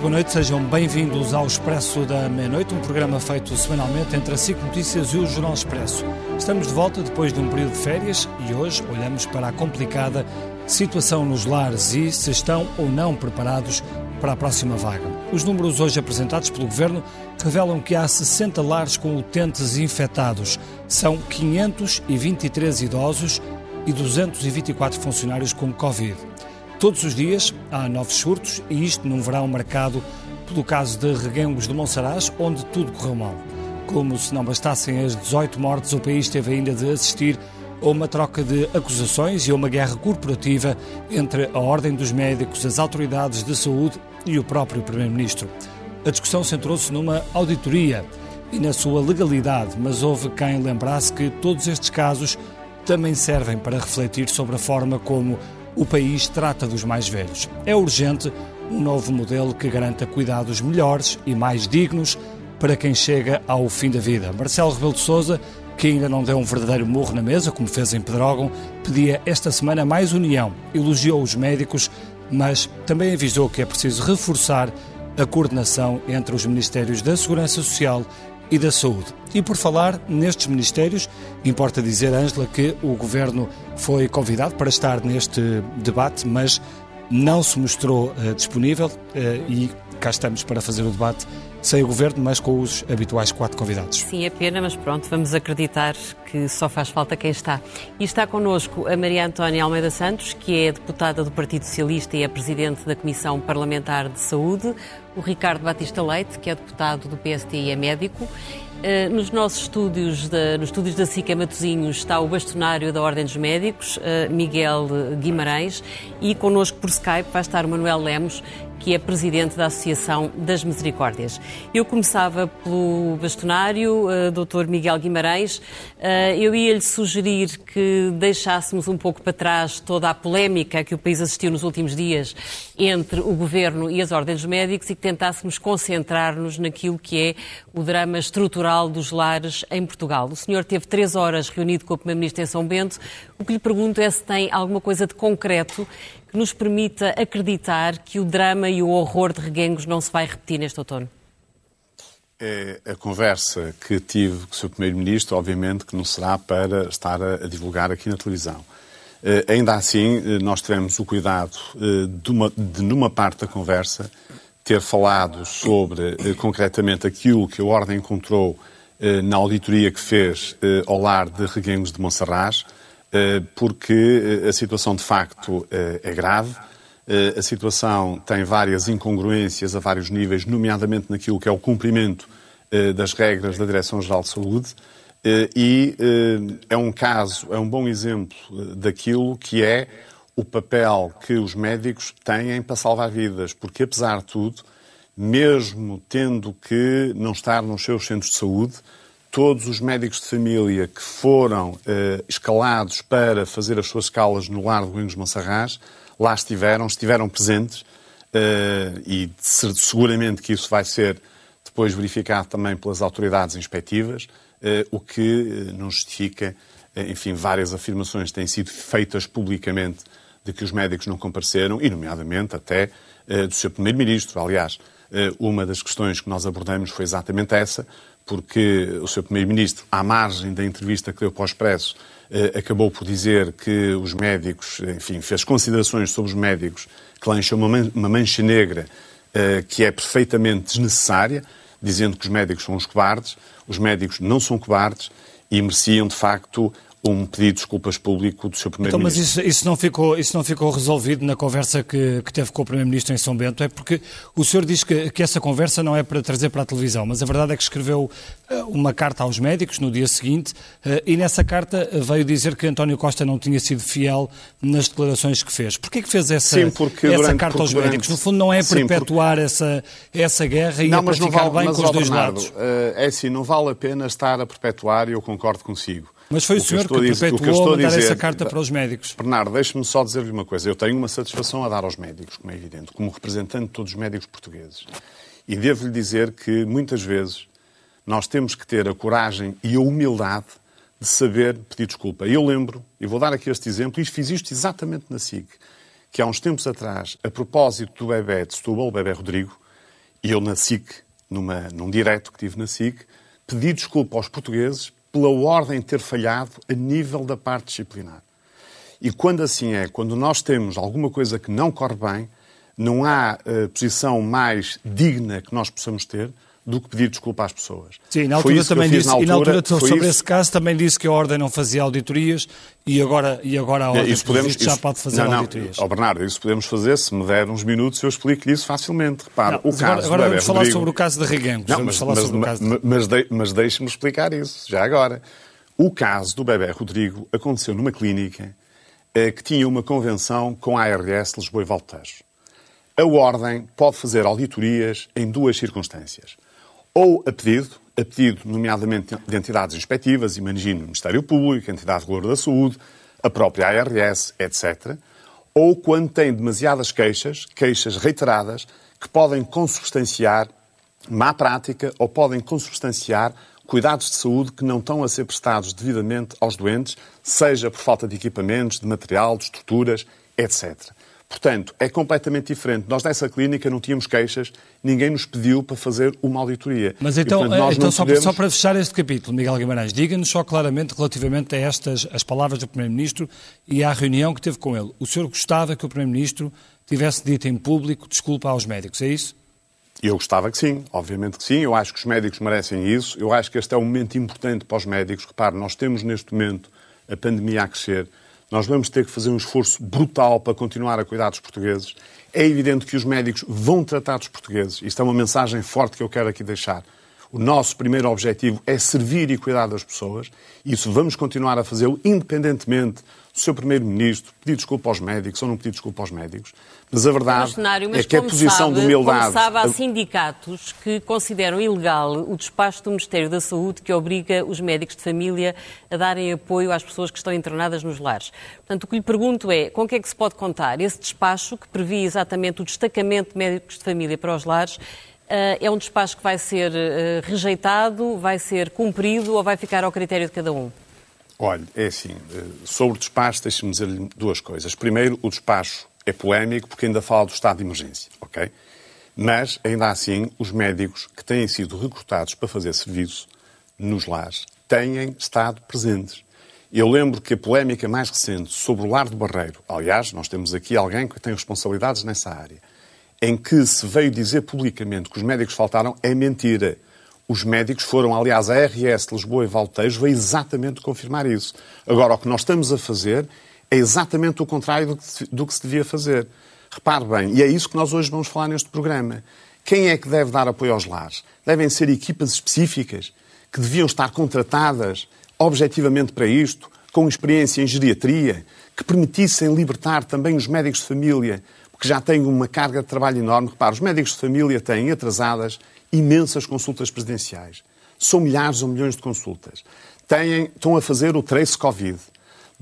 muito boa noite, sejam bem-vindos ao Expresso da Meia-Noite, um programa feito semanalmente entre a SIC Notícias e o Jornal Expresso. Estamos de volta depois de um período de férias e hoje olhamos para a complicada situação nos lares e se estão ou não preparados para a próxima vaga. Os números hoje apresentados pelo Governo revelam que há 60 lares com utentes infectados. São 523 idosos e 224 funcionários com Covid. Todos os dias há novos surtos e isto num verão marcado pelo caso de Reguengos de Monsaraz, onde tudo correu mal. Como se não bastassem as 18 mortes, o país teve ainda de assistir a uma troca de acusações e a uma guerra corporativa entre a Ordem dos Médicos, as autoridades de saúde e o próprio Primeiro-Ministro. A discussão centrou-se numa auditoria e na sua legalidade, mas houve quem lembrasse que todos estes casos também servem para refletir sobre a forma como o país trata dos mais velhos. É urgente um novo modelo que garanta cuidados melhores e mais dignos para quem chega ao fim da vida. Marcelo Rebelo de Sousa, que ainda não deu um verdadeiro morro na mesa, como fez em Pedrógão, pedia esta semana mais união, elogiou os médicos, mas também avisou que é preciso reforçar a coordenação entre os Ministérios da Segurança Social e da Saúde. E por falar nestes ministérios, importa dizer, Ângela, que o Governo foi convidado para estar neste debate, mas não se mostrou uh, disponível uh, e cá estamos para fazer o debate sem o Governo, mas com os habituais quatro convidados. Sim, é pena, mas pronto, vamos acreditar que só faz falta quem está. E está connosco a Maria Antónia Almeida Santos, que é deputada do Partido Socialista e é presidente da Comissão Parlamentar de Saúde, o Ricardo Batista Leite, que é deputado do PST e é médico, Uh, nos nossos estúdios, da, nos estúdios da SICA Matosinhos, está o bastonário da Ordem dos Médicos, uh, Miguel Guimarães, e connosco por Skype vai estar o Manuel Lemos, que é presidente da Associação das Misericórdias. Eu começava pelo bastonário, uh, Dr. Miguel Guimarães. Uh, eu ia-lhe sugerir que deixássemos um pouco para trás toda a polémica que o país assistiu nos últimos dias entre o governo e as ordens médicos e que tentássemos concentrar-nos naquilo que é o drama estrutural dos lares em Portugal. O senhor teve três horas reunido com o Primeiro-Ministro em São Bento. O que lhe pergunto é se tem alguma coisa de concreto que nos permita acreditar que o drama e o horror de Reguengos não se vai repetir neste outono? É a conversa que tive com o Sr. Primeiro-Ministro, obviamente, que não será para estar a, divulgar aqui na televisão. Uh, ainda assim, uh, nós tivemos o cuidado uh, de, uma, de, numa parte da conversa, ter falado sobre concretamente aquilo que a Ordem encontrou na auditoria que fez ao lar de Reguengos de Monserrat, eh, porque eh, a situação de facto eh, é grave. A situação tem várias incongruências a vários níveis, nomeadamente naquilo que é o cumprimento das regras da Direção-Geral de Saúde. E é um caso, é um bom exemplo daquilo que é o papel que os médicos têm para salvar vidas, porque apesar de tudo, mesmo tendo que não estar nos seus centros de saúde, todos os médicos de família que foram uh, escalados para fazer as suas escalas no lar de Ruínos Massarrás, lá estiveram, estiveram presentes uh, e seguramente que isso vai ser depois verificado também pelas autoridades inspectivas, uh, o que não justifica, enfim, várias afirmações têm sido feitas publicamente de que os médicos não compareceram, e nomeadamente até do seu Primeiro-Ministro. Aliás, uma das questões que nós abordamos foi exatamente essa, porque o Sr. Primeiro-Ministro, à margem da entrevista que deu para o Expresso, eh, acabou por dizer que os médicos, enfim, fez considerações sobre os médicos que lá encheu uma mancha negra eh, que é perfeitamente desnecessária, dizendo que os médicos são os cobardes. Os médicos não são cobardes e mereciam, de facto, um pedido de desculpas público do seu Primeiro-Ministro. Então, mas isso, isso, não ficou, isso não ficou resolvido na conversa que, que teve com o Primeiro-Ministro em São Bento? É porque o senhor diz que, que, essa conversa não é para trazer para a televisão, mas a verdade é que escreveu eh, uma carta aos médicos no dia seguinte eh, e nessa carta veio dizer que António Costa não tinha sido fiel nas declarações que fez. Porquê que fez essa, Sim, porque essa durante, carta aos durante, médicos? No fundo não é perpetuar porque... essa, essa guerra e não, para ficar vale, bem com os dois Bernardo, lados? Eh, é assim, não vale a pena estar a perpetuar e eu concordo consigo. Mas foi o, o senhor que, que perpetuou a mandar dizer, essa carta para os médicos. Bernardo, deixe-me só dizer-lhe uma coisa. Eu tenho uma satisfação a dar aos médicos, como é evidente, como representante de todos os médicos portugueses. E devo-lhe dizer que, muitas vezes, nós temos que ter a coragem e a humildade de saber pedir desculpa. Eu lembro, e vou dar aqui este exemplo, e fiz isto exatamente na SIG, que há uns tempos atrás, a propósito do bebê de Setúbal, o bebê Rodrigo, E eu na SIC, numa, num direto que tive na SIC, pedi desculpa aos portugueses pela ordem ter falhado a nível da parte disciplinar. E quando assim é, quando nós temos alguma coisa que não corre bem, não há uh, posição mais digna que nós possamos ter do que pedir desculpa às pessoas. Sim, na altura também disse, na altura, e na altura sobre isso. esse caso também disse que a Ordem não fazia auditorias e agora, e agora a Ordem isso podemos, já pode fazer não, não, auditorias. Oh, Bernardo, isso podemos fazer, se me der uns minutos eu explico-lhe isso facilmente. Repara, não, o caso agora, agora vamos falar Rodrigo... sobre o caso de Reguengos. Não, mas, mas, mas, mas, de, mas deixe-me explicar isso, já agora. O caso do bebê Rodrigo aconteceu numa clínica eh, que tinha uma convenção com a ARS Lisboa e Valtejo. A Ordem pode fazer auditorias em duas circunstâncias ou a pedido, a pedido nomeadamente de entidades inspectivas, imagino o Ministério Público, a Entidade Reguladora da Saúde, a própria ARS, etc., ou quando tem demasiadas queixas, queixas reiteradas, que podem consubstanciar má prática ou podem consubstanciar cuidados de saúde que não estão a ser prestados devidamente aos doentes, seja por falta de equipamentos, de material, de estruturas, etc. Portanto, é completamente diferente. Nós nessa clínica não tínhamos queixas, ninguém nos pediu para fazer uma auditoria. Mas então, e, portanto, então só, podemos... só, para fechar este capítulo, Miguel Guimarães, diga-nos só claramente relativamente a estas as palavras do Primeiro-Ministro e à reunião que teve com ele. O senhor gostava que o Primeiro-Ministro tivesse dito em público desculpa aos médicos, é isso? Eu gostava que sim, obviamente que sim. Eu acho que os médicos merecem isso. Eu acho que este é um momento importante para os médicos. Repare, nós temos neste momento a pandemia a crescer nós vamos ter que fazer um esforço brutal para continuar a cuidar dos portugueses. É evidente que os médicos vão tratar dos portugueses. Isto é uma mensagem forte que eu quero aqui deixar. O nosso primeiro objetivo é servir e cuidar das pessoas. Isso vamos continuar a fazê-lo, independentemente do seu Primeiro-Ministro pedir desculpa aos médicos ou não pedir desculpa aos médicos. Mas a verdade mas é que a posição sabe, de humildade... Como sabe, há sindicatos que consideram ilegal o despacho do Ministério da Saúde que obriga os médicos de família a darem apoio às pessoas que estão internadas nos lares. Portanto, o que lhe pergunto é, com que é que se pode contar? Esse despacho, que previa exatamente o destacamento de médicos de família para os lares, é um despacho que vai ser eh, rejeitado, vai ser cumprido ou vai ficar ao critério de cada um? Olha, é assim, eh, sobre o despacho, deixe-me dizer-lhe duas coisas. Primeiro, o despacho é polémico porque ainda fala do estado de emergência, ok? Mas, ainda assim, os médicos que têm sido recrutados para fazer serviço nos lares têm estado presentes. Eu lembro que a polémica mais recente sobre o lar do Barreiro, aliás, nós temos aqui alguém que tem responsabilidades nessa área, em que se veio dizer publicamente que os médicos faltaram, é mentira. Os médicos foram, aliás, a RS de Lisboa e Valtejo veio exatamente confirmar isso. Agora, o que nós estamos a fazer é exatamente o contrário do que, do que se devia fazer. Repare bem, e é isso que nós hoje vamos falar neste programa. Quem é que deve dar apoio aos lares? Devem ser equipas específicas que deviam estar contratadas objetivamente para isto, com experiência em geriatria, que permitissem libertar também os médicos de família, porque já têm uma carga de trabalho enorme. Repare, os médicos de família têm atrasadas imensas consultas presidenciais. São milhares ou milhões de consultas. Têm, estão a fazer o trace Covid.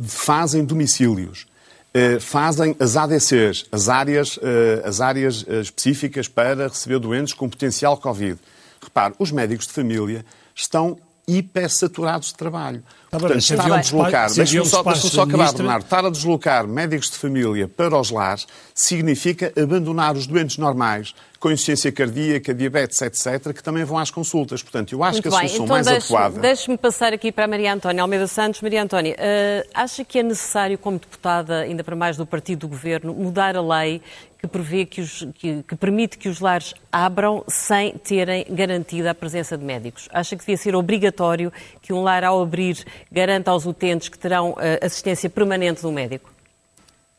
Fazem domicílios. Eh, fazem as ADCs, as áreas, eh, as áreas eh, específicas para receber doentes com potencial Covid. Repare, os médicos de família estão hipersaturados de trabalho. Tá Portanto, estar a deslocar, deixa-me só, deixa só acabar, Bernardo, estar a deslocar médicos de família para os lares significa abandonar os doentes normais com insuficiência cardíaca, diabetes, etc., que também vão às consultas. Portanto, eu acho Muito que a bem. solução então, mais deixe, adequada... Deixe-me passar aqui para a Maria Antónia Almeida Santos. Maria Antónia, uh, acha que é necessário, como deputada, ainda para mais do partido do Governo, mudar a lei que prevê que, os, que, que, permite que os lares abram sem terem garantida a presença de médicos. Acha que devia ser obrigatório que um lar, ao abrir, garanta aos utentes que terão uh, assistência permanente do médico?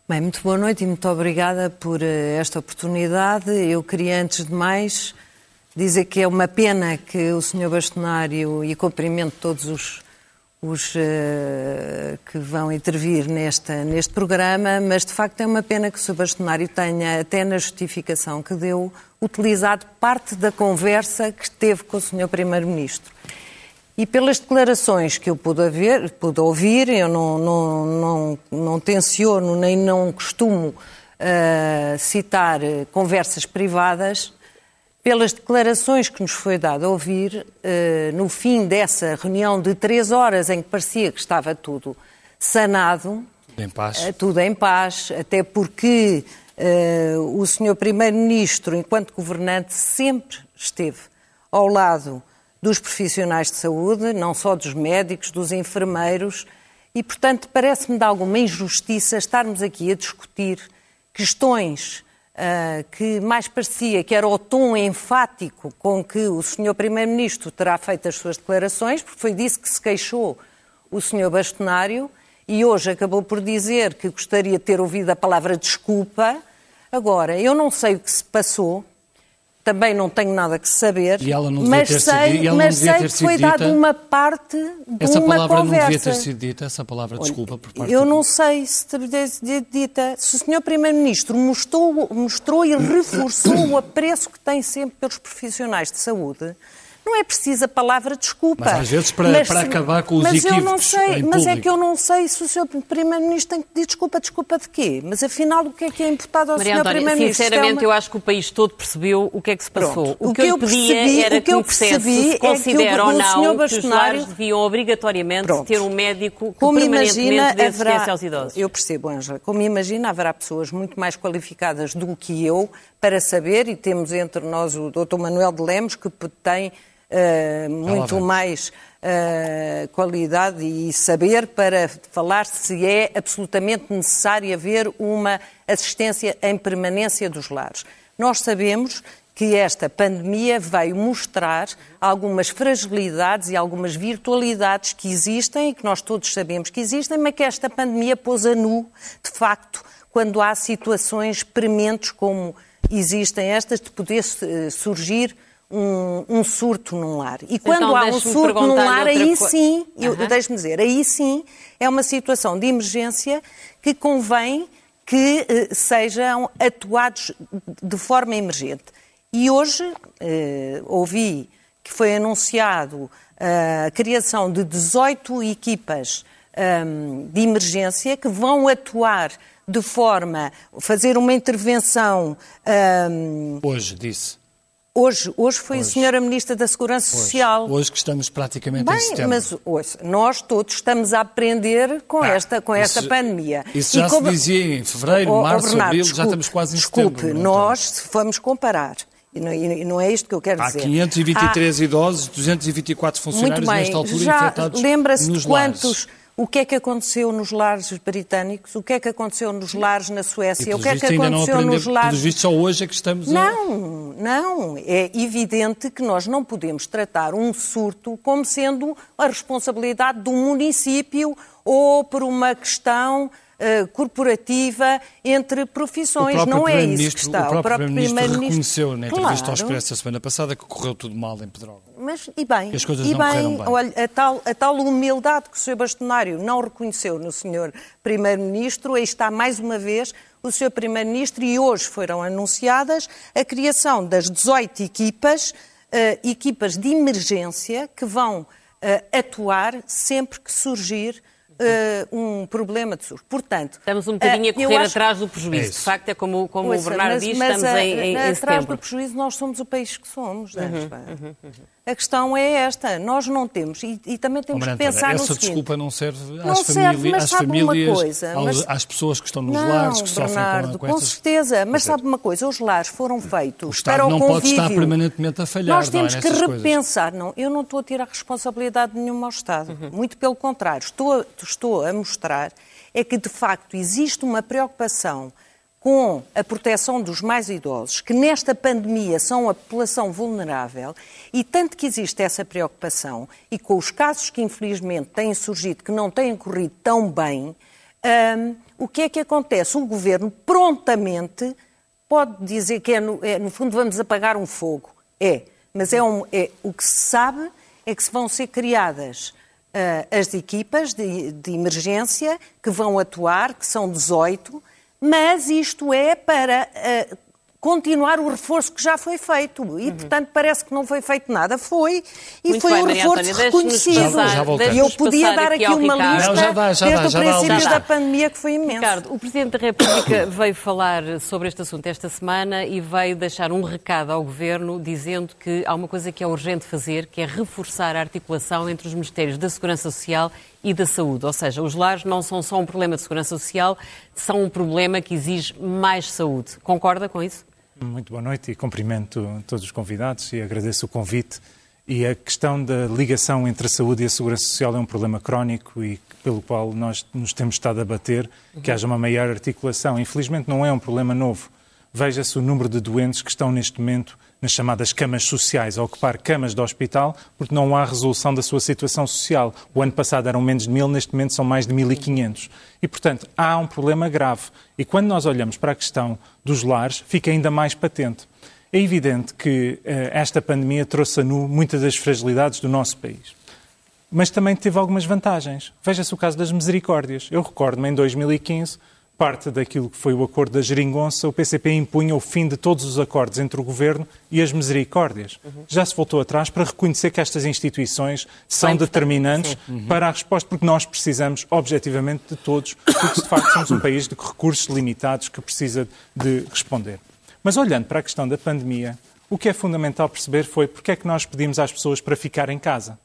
Bem, muito boa noite e muito obrigada por uh, esta oportunidade. Eu queria, antes de mais, dizer que é uma pena que o Sr. Bastonário, e cumprimento todos os os uh, que vão intervir nesta, neste programa, mas de facto é uma pena que o Sr. Bastonário tenha, até na justificação que deu, utilizado parte da conversa que teve com o Sr. Primeiro-Ministro. E pelas declarações que eu pude, haver, pude ouvir, eu não, não, não, não tenciono nem não costumo uh, citar conversas privadas, pelas declarações que nos foi dado a ouvir, eh, no fim dessa reunião de três horas em que parecia que estava tudo sanado, em paz. Eh, tudo em paz, até porque Uh, o senhor Primeiro-Ministro, enquanto governante, sempre esteve ao lado dos profissionais de saúde, não só dos médicos, dos enfermeiros, e, portanto, parece-me de alguma injustiça estarmos aqui a discutir questões uh, que mais parecia que era o tom enfático com que o senhor Primeiro-Ministro terá feito as suas declarações, porque foi disso que se queixou o senhor Bastonário, e hoje acabou por dizer que gostaria de ter ouvido a palavra desculpa. Agora, eu não sei o que se passou, também não tenho nada que saber, mas sei, sido, mas sei que foi dada uma parte de essa uma palavra conversa. não devia ter sido dita, essa palavra desculpa por parte Eu não sei se devia ter dita. Se o Sr. Primeiro-Ministro mostrou, mostrou e reforçou o apreço que tem sempre pelos profissionais de saúde, não é preciso a palavra desculpa. Mas às vezes para, mas, para acabar com os mas equívocos eu não sei, Mas é que eu não sei se o Sr. Primeiro-Ministro tem que pedir desculpa. Desculpa de quê? Mas afinal o que é que é imputado ao Maria Sr. Primeiro-Ministro? Sinceramente, é uma... eu acho que o país todo percebeu o que é que se passou. O, o, que, eu, eu pedia percebi, era o que eu percebi se considera é que o, ou não que os lares deviam obrigatoriamente Pronto. ter um médico que Como permanentemente imagina, dê assistência haverá... aos idosos. Eu percebo, Ângela. Como imagina, haverá pessoas muito mais qualificadas do que eu para saber, e temos entre nós o Dr. Manuel de Lemos, que tem uh, muito mais uh, qualidade e saber para falar se é absolutamente necessário haver uma assistência em permanência dos lares. Nós sabemos que esta pandemia veio mostrar algumas fragilidades e algumas virtualidades que existem e que nós todos sabemos que existem, mas que esta pandemia pôs a nu, de facto, quando há situações prementes como existem estas, de poder eh, surgir um, um, surto num lar. E quando então, há um surto num lar, aí co... sim, uhum. deixe-me dizer, aí sim é uma situação de emergência que convém que eh, sejam atuados de forma emergente. E hoje eh, ouvi que foi anunciado eh, a criação de 18 equipas um, de emergência que vão atuar de forma fazer uma intervenção. Um, hoje disse. Hoje, hoje foi hoje. a senhora Ministra da Segurança hoje. Social. Hoje que estamos praticamente Bem, em setembro. mas hoje, nós todos estamos a aprender com, ah, esta, com esta pandemia. Isso já como... se dizia em fevereiro, oh, março, Bernardo, abril, desculpe, já estamos quase em desculpe, setembro. Desculpe, nós, se formos comparar, e não, e não, é isto que eu quero Há dizer. Há 523 idosos, 224 funcionários nesta altura já infectados lembra-se de quantos... Lares o que é que aconteceu nos lares britânicos, o que é que aconteceu nos lares na Suécia, o que é que aconteceu não nos lares. Pelos vistos, só hoje é que estamos a. Não, não. É evidente que nós não podemos tratar um surto como sendo a responsabilidade do município ou por uma questão uh, corporativa entre profissões. Não é isso que está. O próprio, o próprio Primeiro-Ministro reconheceu na entrevista claro. ao Expresso a semana passada que correu tudo mal em Pedrógão. Mas, e bem, as coisas e não bem, bem. Olha, a tal, a tal humildade que o Sr. Bastonário não reconheceu no Sr. Primeiro-Ministro, aí está mais uma vez o Sr. Primeiro-Ministro e hoje foram anunciadas a criação das 18 equipas, uh, equipas de emergência que vão uh, atuar sempre que surgir uh, um problema de surto. Portanto, estamos um bocadinho uh, a correr acho... atrás do prejuízo. É de facto, é como, como Ouça, o Bernardo mas, diz, mas estamos a, em, em, atrás setembro. do prejuízo nós somos o país que somos. Uhum, uhum, uhum. A questão é esta, nós não temos, e, e também temos oh, que pensar essa no seguinte... desculpa não serve não às, serve, às famílias, coisa, aos, mas... às pessoas que estão nos não, lares, que Bernardo, sofrem com, com, com certeza, mas sabe uma coisa, os lares foram feitos o Estado para o não convívio. pode estar permanentemente a falhar, Nós temos é, que repensar, não, eu não estou a tirar responsabilidade nenhuma ao Estado, uhum. muito pelo contrário, estou, estou a mostrar é que, de facto, existe uma preocupação com a proteção dos mais idosos, que nesta pandemia são a população vulnerável, e tanto que existe essa preocupação, e com os casos que infelizmente têm surgido, que não têm corrido tão bem, um, o que é que acontece? O governo prontamente pode dizer que é no, é, no fundo vamos apagar um fogo. É, mas é, um, é o que se sabe é que se vão ser criadas uh, as equipas de, de emergência que vão atuar, que são 18, mas isto é para uh, continuar o reforço que já foi feito. E, uhum. portanto, parece que não foi feito nada. Foi. E Muito foi bem, um reforço Antónia, reconhecido. Já, e eu podia dar aqui, uma lista não, já dá, já desde dá, o princípio da pandemia, que foi imenso. Ricardo, o Presidente da República veio falar sobre este assunto esta semana e veio deixar um recado ao Governo dizendo que há uma coisa que é urgente fazer, que é reforçar a articulação entre os Ministérios da Segurança Social e da saúde. Ou seja, os lares não são só um problema de segurança social, são um problema que exige mais saúde. Concorda com isso? Muito boa noite e cumprimento todos os convidados e agradeço o convite. E a questão da ligação entre a saúde e a segurança social é um problema crónico e pelo qual nós nos temos estado a bater, que haja uma maior articulação. Infelizmente não é um problema novo. Veja-se o número de doentes que estão neste momento nas chamadas camas sociais, a ocupar camas de hospital, porque não há resolução da sua situação social. O ano passado eram menos de mil, neste momento são mais de 1.500. E, portanto, há um problema grave. E quando nós olhamos para a questão dos lares, fica ainda mais patente. É evidente que eh, esta pandemia trouxe a nu muitas das fragilidades do nosso país. Mas também teve algumas vantagens. Veja-se o caso das misericórdias. Eu recordo-me, em 2015, parte daquilo que foi o acordo da geringonça, o PCP impunha o fim de todos os acordos entre o governo e as misericórdias. Uhum. Já se voltou atrás para reconhecer que estas instituições são determinantes uhum. para a resposta, porque nós precisamos, objetivamente, de todos, porque de facto somos um país de recursos limitados que precisa de responder. Mas olhando para a questão da pandemia, o que é fundamental perceber foi porque é que nós pedimos às pessoas para ficar em casa.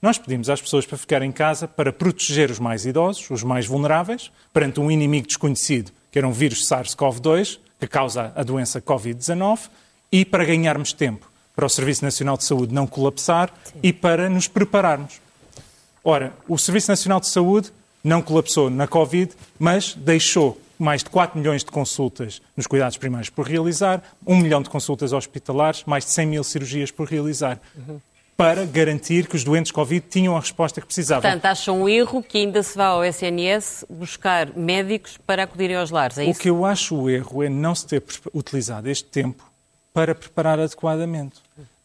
Nós pedimos às pessoas para ficar em casa para proteger os mais idosos, os mais vulneráveis, perante um inimigo desconhecido, que era um vírus SARS-CoV-2, que causa a doença Covid-19, e para ganharmos tempo para o Serviço Nacional de Saúde não colapsar Sim. e para nos prepararmos. Ora, o Serviço Nacional de Saúde não colapsou na Covid, mas deixou mais de 4 milhões de consultas nos cuidados primários por realizar, 1 milhão de consultas hospitalares, mais de 100 mil cirurgias por realizar. Uhum para garantir que os doentes Covid tinham a resposta que precisavam. Portanto, acham um erro que ainda se vá ao SNS buscar médicos para acudirem aos lares, é isso? O que eu acho o erro é não se ter utilizado este tempo para preparar adequadamente.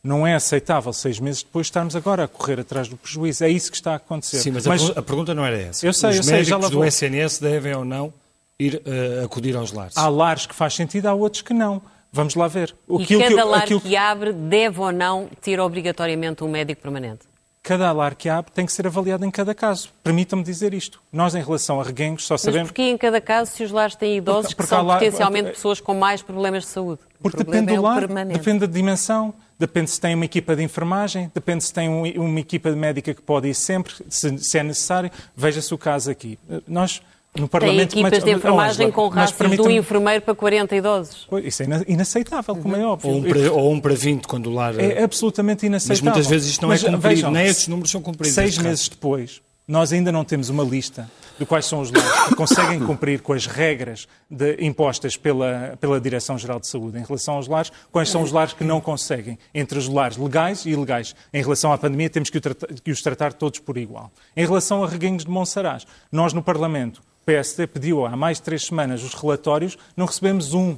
Não é aceitável, seis meses depois, estarmos agora a correr atrás do prejuízo. É isso que está a acontecer. Sim, mas, mas... A, pergunta não era essa. Eu sei, Os eu sei, médicos do SNS devem ou não ir uh, acudir aos lares? Há lares que faz sentido, há outros que não. Vamos lá ver. e cada que, lar aquilo... que abre deve ou não ter obrigatoriamente um médico permanente? Cada lar que abre tem que ser avaliado em cada caso. Permita-me dizer isto. Nós, em relação a reguengos, só sabemos... Mas porquê em cada caso se os lares têm idosos porque, porque que são lar... potencialmente pessoas com mais problemas de saúde? Porque depende é do lar, depende da dimensão, depende se tem uma equipa de enfermagem, depende se tem uma equipa de médica que pode ir sempre, se, se é necessário. Veja-se o caso aqui. Nós no Parlamento, Tem equipas mas, de enfermagem mas, com raças de um enfermeiro para 40 idosos. Isso é inaceitável, como é óbvio. Ou um para, ou um para 20, quando o lar... É absolutamente inaceitável. Mas muitas vezes isto não mas, é cumprido, vejam, nem estes números são cumpridos. Seis meses depois, nós ainda não temos uma lista de quais são os lares que conseguem cumprir com as regras de, impostas pela, pela Direção-Geral de Saúde em relação aos lares, quais são os lares que não conseguem, entre os lares legais e ilegais. Em relação à pandemia, temos que, que os tratar todos por igual. Em relação a reguengos de Monsaraz, nós no Parlamento o PSD pediu há mais de três semanas os relatórios, não recebemos um.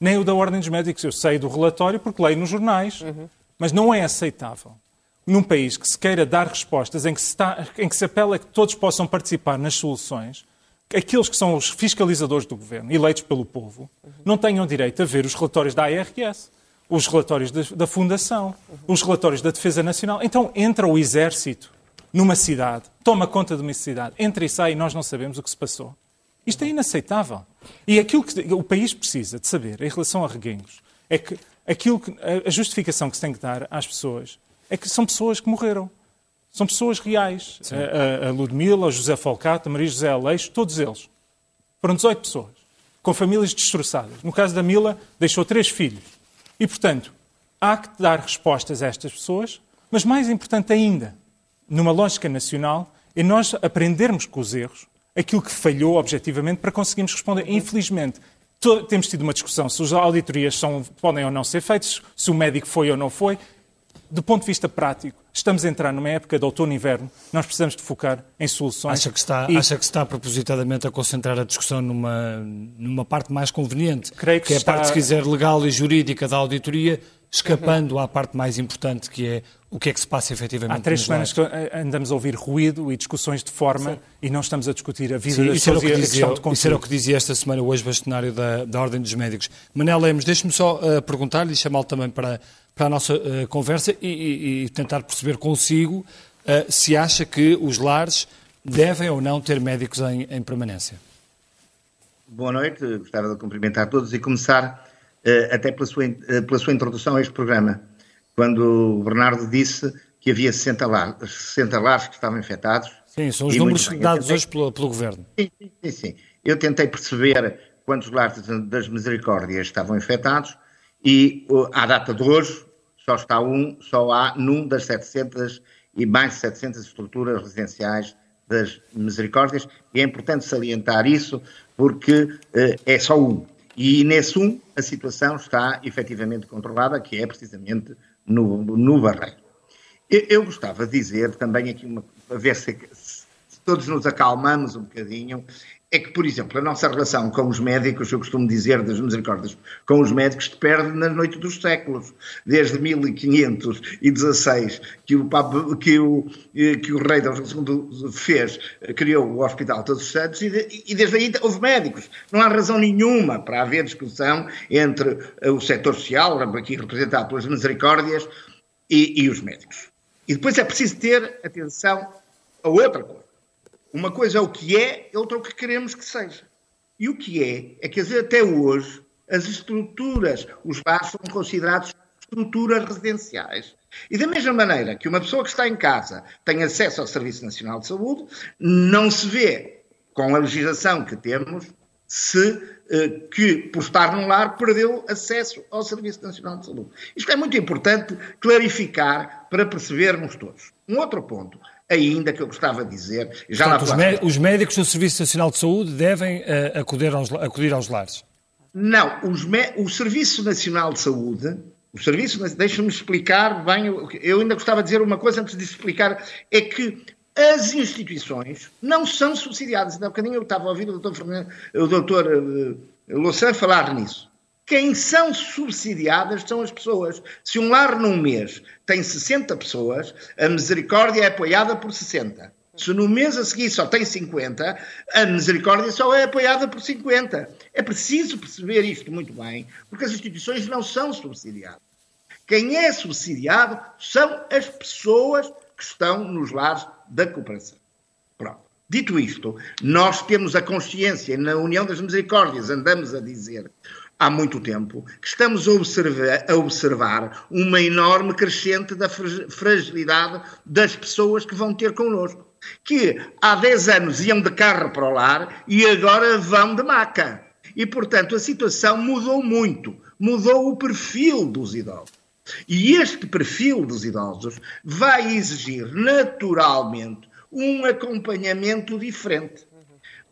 Nem o da Ordem dos Médicos. Eu sei do relatório porque leio nos jornais. Uhum. Mas não é aceitável. Num país que se queira dar respostas, em que se, está, em que se apela a que todos possam participar nas soluções, aqueles que são os fiscalizadores do governo, eleitos pelo povo, não tenham direito a ver os relatórios da ARS, os relatórios da, da Fundação, os relatórios da Defesa Nacional. Então entra o Exército numa cidade, toma conta de uma cidade, entra e sai e nós não sabemos o que se passou. Isto é inaceitável. E aquilo que o país precisa de saber em relação a reguengos é que, aquilo que a justificação que se tem que dar às pessoas é que são pessoas que morreram. São pessoas reais. A, a, Ludmila, o José Folcato, a Maria José Aleixo, todos eles. Foram 18 pessoas, com famílias destroçadas. No caso da Mila, deixou três filhos. E, portanto, há que dar respostas a estas pessoas, mas mais importante ainda, numa lógica nacional, é nós aprendermos com os erros aquilo que falhou objetivamente para conseguirmos responder. Infelizmente, temos tido uma discussão se as auditorias são, podem ou não ser feitas, se o médico foi ou não foi. Do ponto de vista prático, estamos a entrar numa época de outono e inverno, nós precisamos de focar em soluções. Acha que está, e... acha que está propositadamente a concentrar a discussão numa, numa parte mais conveniente, Creio que, que está... é a parte, se quiser, legal e jurídica da auditoria, escapando à parte mais importante que é o que é que se passa efetivamente Há três semanas que andamos a ouvir ruído e discussões de forma Sim. e não estamos a discutir a vida Sim, das pessoas e a questão de. Isso era o que dizia esta semana o ex-bastonário da, da Ordem dos Médicos. Manel Lemos, deixe-me só uh, perguntar-lhe e chamá-lo também para, para a nossa uh, conversa e, e, e, tentar perceber consigo uh, se acha que os lares devem ou não ter médicos em, em permanência. Boa noite, gostava de cumprimentar todos e começar uh, até pela sua, uh, pela sua introdução a este programa, quando o Bernardo disse que havia 60 lares, 60 lares que estavam infectados. Sim, são os números dados tentei... hoje pelo, pelo Governo. Sim, sim, sim. Eu tentei perceber quantos lares das misericórdias estavam infectados e à data de hoje só está um, só há num das 700 e mais de 700 estruturas residenciais das misericórdias e é importante salientar isso porque uh, é só um. E nesse um, a situação está efetivamente controlada, que é precisamente no, no Barreiro. Eu, eu gostava de dizer também aqui, uma, a ver se, se todos nos acalmamos um bocadinho, é que, por exemplo, a nossa relação com os médicos, eu costumo dizer das misericórdias, com os médicos se perde na noite dos séculos. Desde 1516, que o, Papa, que o, que o rei Dom II fez, criou o Hospital Todos os Santos, e, e desde aí houve médicos. Não há razão nenhuma para haver discussão entre o setor social, aqui representado pelas misericórdias, e, e os médicos. E depois é preciso ter atenção a outra coisa uma coisa é o que é, outra é o que queremos que seja. E o que é, é que até hoje as estruturas, os bares são considerados estruturas residenciais. E da mesma maneira que uma pessoa que está em casa tem acesso ao Serviço Nacional de Saúde, não se vê, com a legislação que temos, se eh, que, por estar num lar, perdeu acesso ao Serviço Nacional de Saúde. Isto é muito importante clarificar para percebermos todos. Um outro ponto ainda que eu gostava de dizer. Já Portanto, os, os, médicos do Serviço Nacional de Saúde devem uh, acudir, aos, acudir aos lares? Não, o Serviço Nacional de Saúde, o Serviço, deixa-me explicar bem, eu ainda gostava de dizer uma coisa antes de explicar, é que as instituições não são subsidiadas. Ainda há bocadinho eu estava a ouvir o doutor, Fernando, o doutor uh, Louçã falar nisso. Quem são subsidiadas são as pessoas. Se um lar num mês tem 60 pessoas, a misericórdia é apoiada por 60. Se no mês a seguir só tem 50, a misericórdia só é apoiada por 50. É preciso perceber isto muito bem, porque as instituições não são subsidiadas. Quem é subsidiado são as pessoas que estão nos lares da cooperação. Pronto. Dito isto, nós temos a consciência, na União das Misericórdias, andamos a dizer há muito tempo que estamos a observar, a observar uma enorme crescente da fragilidade das pessoas que vão ter connosco. Que há 10 anos iam de carro para o lar e agora vão de maca. E, portanto, a situação mudou muito. Mudou o perfil dos idosos. E este perfil dos idosos vai exigir naturalmente um acompanhamento diferente.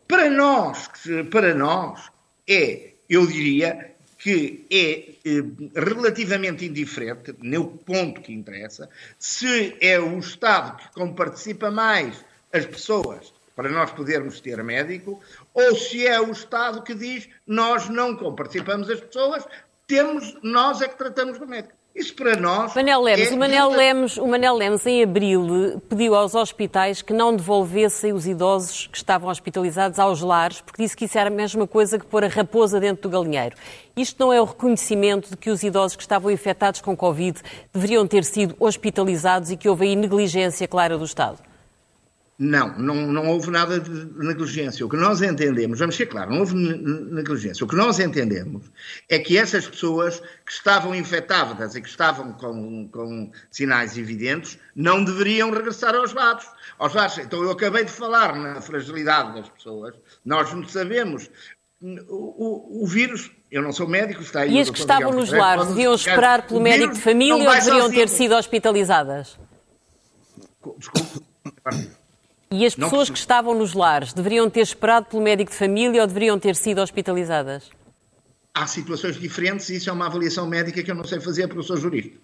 Para nós, para nós é eu diria que é eh, relativamente indiferente, no ponto que interessa, se é o Estado que comparticipa mais as pessoas para nós podermos ter médico, ou se é o Estado que diz nós não comparticipamos as pessoas, temos, nós é que tratamos do médico. Isso para nós. Manel Lemos, é... o, Manel Lemos, o Manel Lemos, em abril, pediu aos hospitais que não devolvessem os idosos que estavam hospitalizados aos lares, porque disse que isso era a mesma coisa que pôr a raposa dentro do galinheiro. Isto não é o reconhecimento de que os idosos que estavam infectados com Covid deveriam ter sido hospitalizados e que houve aí negligência clara do Estado? Não, não, não houve nada de negligência. O que nós entendemos, vamos ser claros, não houve negligência. O que nós entendemos é que essas pessoas que estavam infectadas e que estavam com, com sinais evidentes não deveriam regressar aos lados. Aos lados. Então, eu acabei de falar na fragilidade das pessoas. Nós não sabemos. O, o, o vírus eu não sou médico, está aí. E as que estavam nos lares deviam esperar pelo médico de família ou deveriam ter sido hospitalizadas? Desculpe. E as pessoas que estavam nos lares deveriam ter esperado pelo médico de família ou deveriam ter sido hospitalizadas? Há situações diferentes e isso é uma avaliação médica que eu não sei fazer porque eu sou jurista.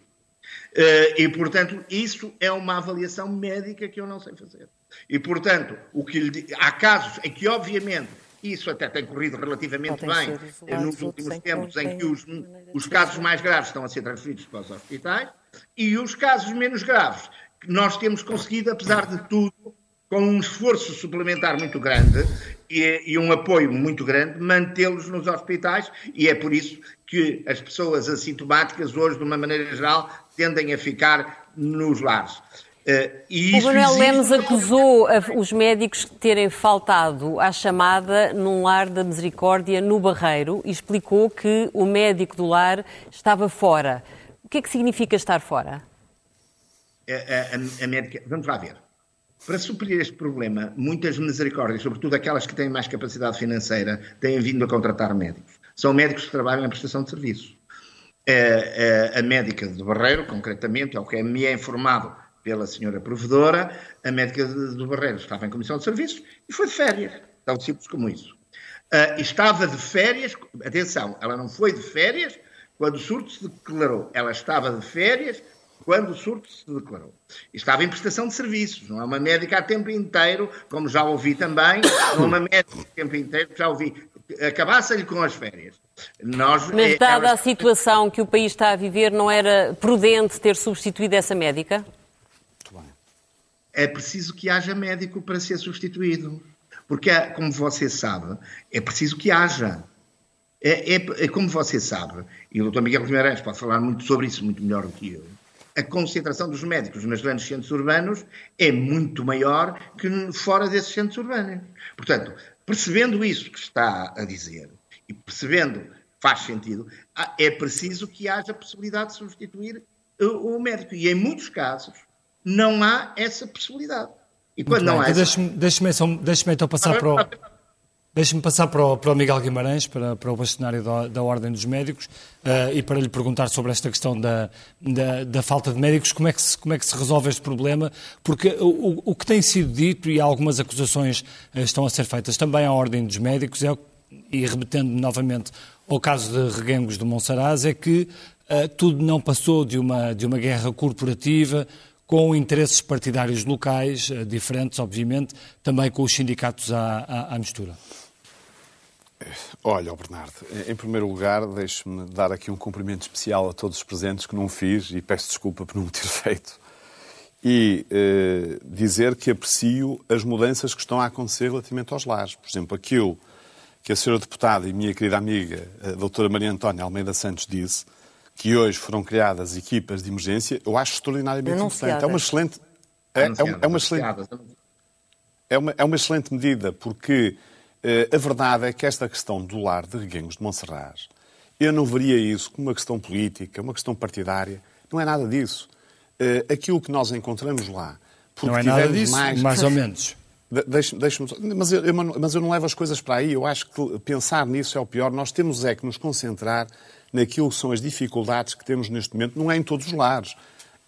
Uh, e, portanto, isso é uma avaliação médica que eu não sei fazer. E, portanto, o que lhe, há casos em que, obviamente, isso até tem corrido relativamente bem nos últimos tempos, em que os, os casos mais graves estão a ser transferidos para os hospitais e os casos menos graves, que nós temos conseguido, apesar de tudo, com um esforço suplementar muito grande e, e um apoio muito grande, mantê-los nos hospitais e é por isso que as pessoas assintomáticas hoje, de uma maneira geral, tendem a ficar nos lares. Uh, o Manuel existe... Lemos acusou os médicos de terem faltado à chamada num lar da misericórdia no Barreiro e explicou que o médico do lar estava fora. O que é que significa estar fora? A, a, a médica... Vamos lá ver. Para suprir este problema, muitas misericórdias, sobretudo aquelas que têm mais capacidade financeira, têm vindo a contratar médicos. São médicos que trabalham em prestação de serviço. A, a, a médica do Barreiro, concretamente, é o que me é informado pela senhora provedora, a médica do Barreiro estava em comissão de serviços e foi de férias, tão simples como isso. Uh, estava de férias, atenção, ela não foi de férias quando o surto se declarou, ela estava de férias quando o surto se declarou. Estava em prestação de serviços, não é uma médica a tempo inteiro, como já ouvi também, não é uma médica a tempo inteiro, já ouvi. Acabasse-lhe com as férias. Nós, Mas eh, dada a situação que o país está a viver, não era prudente ter substituído essa médica? é preciso que haja médico para ser substituído. Porque, como você sabe, é preciso que haja. É, é, é, como você sabe, e o doutor Miguel Guimarães pode falar muito sobre isso, muito melhor do que eu, a concentração dos médicos nos grandes centros urbanos é muito maior que fora desses centros urbanos. Portanto, percebendo isso que está a dizer, e percebendo faz sentido, é preciso que haja possibilidade de substituir o médico. E em muitos casos, não há essa possibilidade. E quando Muito não bem. há então essa... Deixe-me deixe deixe então passar para o... Deixe-me passar para o, para o, Miguel Guimarães, para, para o bastonário da, da Ordem dos Médicos, uh, e para lhe perguntar sobre esta questão da, da, da, falta de médicos, como é, que se, como é que se resolve este problema, porque o, o que tem sido dito, e algumas acusações uh, estão a ser feitas também à Ordem dos Médicos, é, e remetendo novamente ao caso de Reguengos de Monsaraz, é que uh, tudo não passou de uma, de uma guerra corporativa, com interesses partidários locais, eh, diferentes, obviamente, também com os sindicatos à, à, à mistura? Olha, Bernardo, em primeiro lugar, deixe-me dar aqui um cumprimento especial a todos os presentes que não fiz e peço desculpa por não o ter feito. E eh, dizer que aprecio as mudanças que estão a acontecer relativamente aos lares. Por exemplo, aquilo que a senhora deputada e minha querida amiga, a doutora Maria Antónia Almeida Santos, disse, que hoje foram criadas equipas de emergência, eu acho extraordinariamente importante. É uma excelente. É, é, é, uma excelente. É uma, é uma excelente medida, porque a verdade é que esta questão do lar de Reguengos de Monserrat, eu não veria isso como uma questão política, uma questão partidária. Não é nada disso. Uh, aquilo que nós encontramos lá. Não é nada disso, mais, mais ou menos. Deixe, deixe mas, eu, mas eu não levo as coisas para aí. Eu acho que pensar nisso é o pior. Nós temos é que nos concentrar naquilo que são as dificuldades que temos neste momento, não é em todos os lares.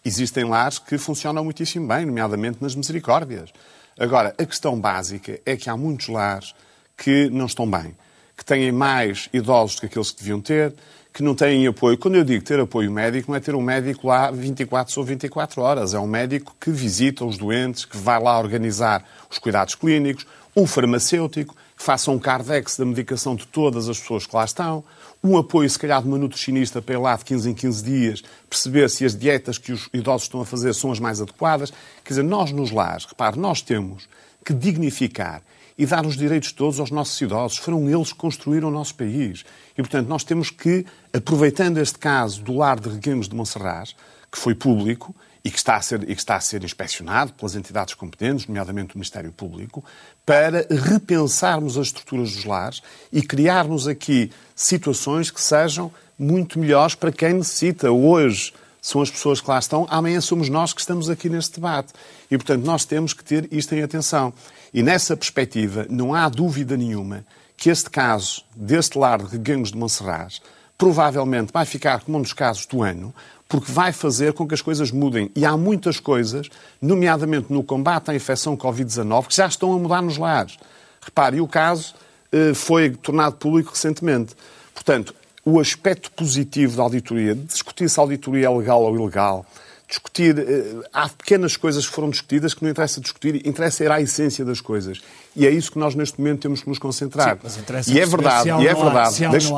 Existem lares que funcionam muitíssimo bem, nomeadamente nas misericórdias. Agora, a questão básica é que há muitos lares que não estão bem, que têm mais idosos do que aqueles que deviam ter, que não têm apoio. Quando eu digo ter apoio médico, não é ter um médico lá 24 sobre 24 horas. É um médico que visita os doentes, que vai lá organizar os cuidados clínicos, um farmacêutico, que faça um cardex da medicação de todas as pessoas que lá estão, um apoio, se calhar, de uma nutricionista para ir lá de 15 em 15 dias, perceber se as dietas que os idosos estão a fazer são as mais adequadas. Quer dizer, nós nos lares, repare, nós temos que dignificar e dar os direitos todos aos nossos idosos. Foram eles que construíram o nosso país. E, portanto, nós temos que, aproveitando este caso do lar de Reguengos de Monserrat, que foi público, e que, está a ser, e que está a ser inspecionado pelas entidades competentes, nomeadamente o Ministério Público, para repensarmos as estruturas dos lares e criarmos aqui situações que sejam muito melhores para quem necessita. Hoje são as pessoas que lá estão, amanhã somos nós que estamos aqui neste debate. E, portanto, nós temos que ter isto em atenção. E nessa perspectiva, não há dúvida nenhuma que este caso, deste lar de Reguengos de Monserrat, provavelmente vai ficar como um dos casos do ano, porque vai fazer com que as coisas mudem. E há muitas coisas, nomeadamente no combate à infecção Covid-19, que já estão a mudar nos lares. Repare, o caso eh, foi tornado público recentemente. Portanto, o aspecto positivo da auditoria, discutir se a auditoria é legal ou ilegal, discutir. eh, Há pequenas coisas que foram discutidas que não interessa discutir, interessa ir à essência das coisas. E é isso que nós neste momento temos que nos concentrar. Mas interessa e é verdade, e é verdade.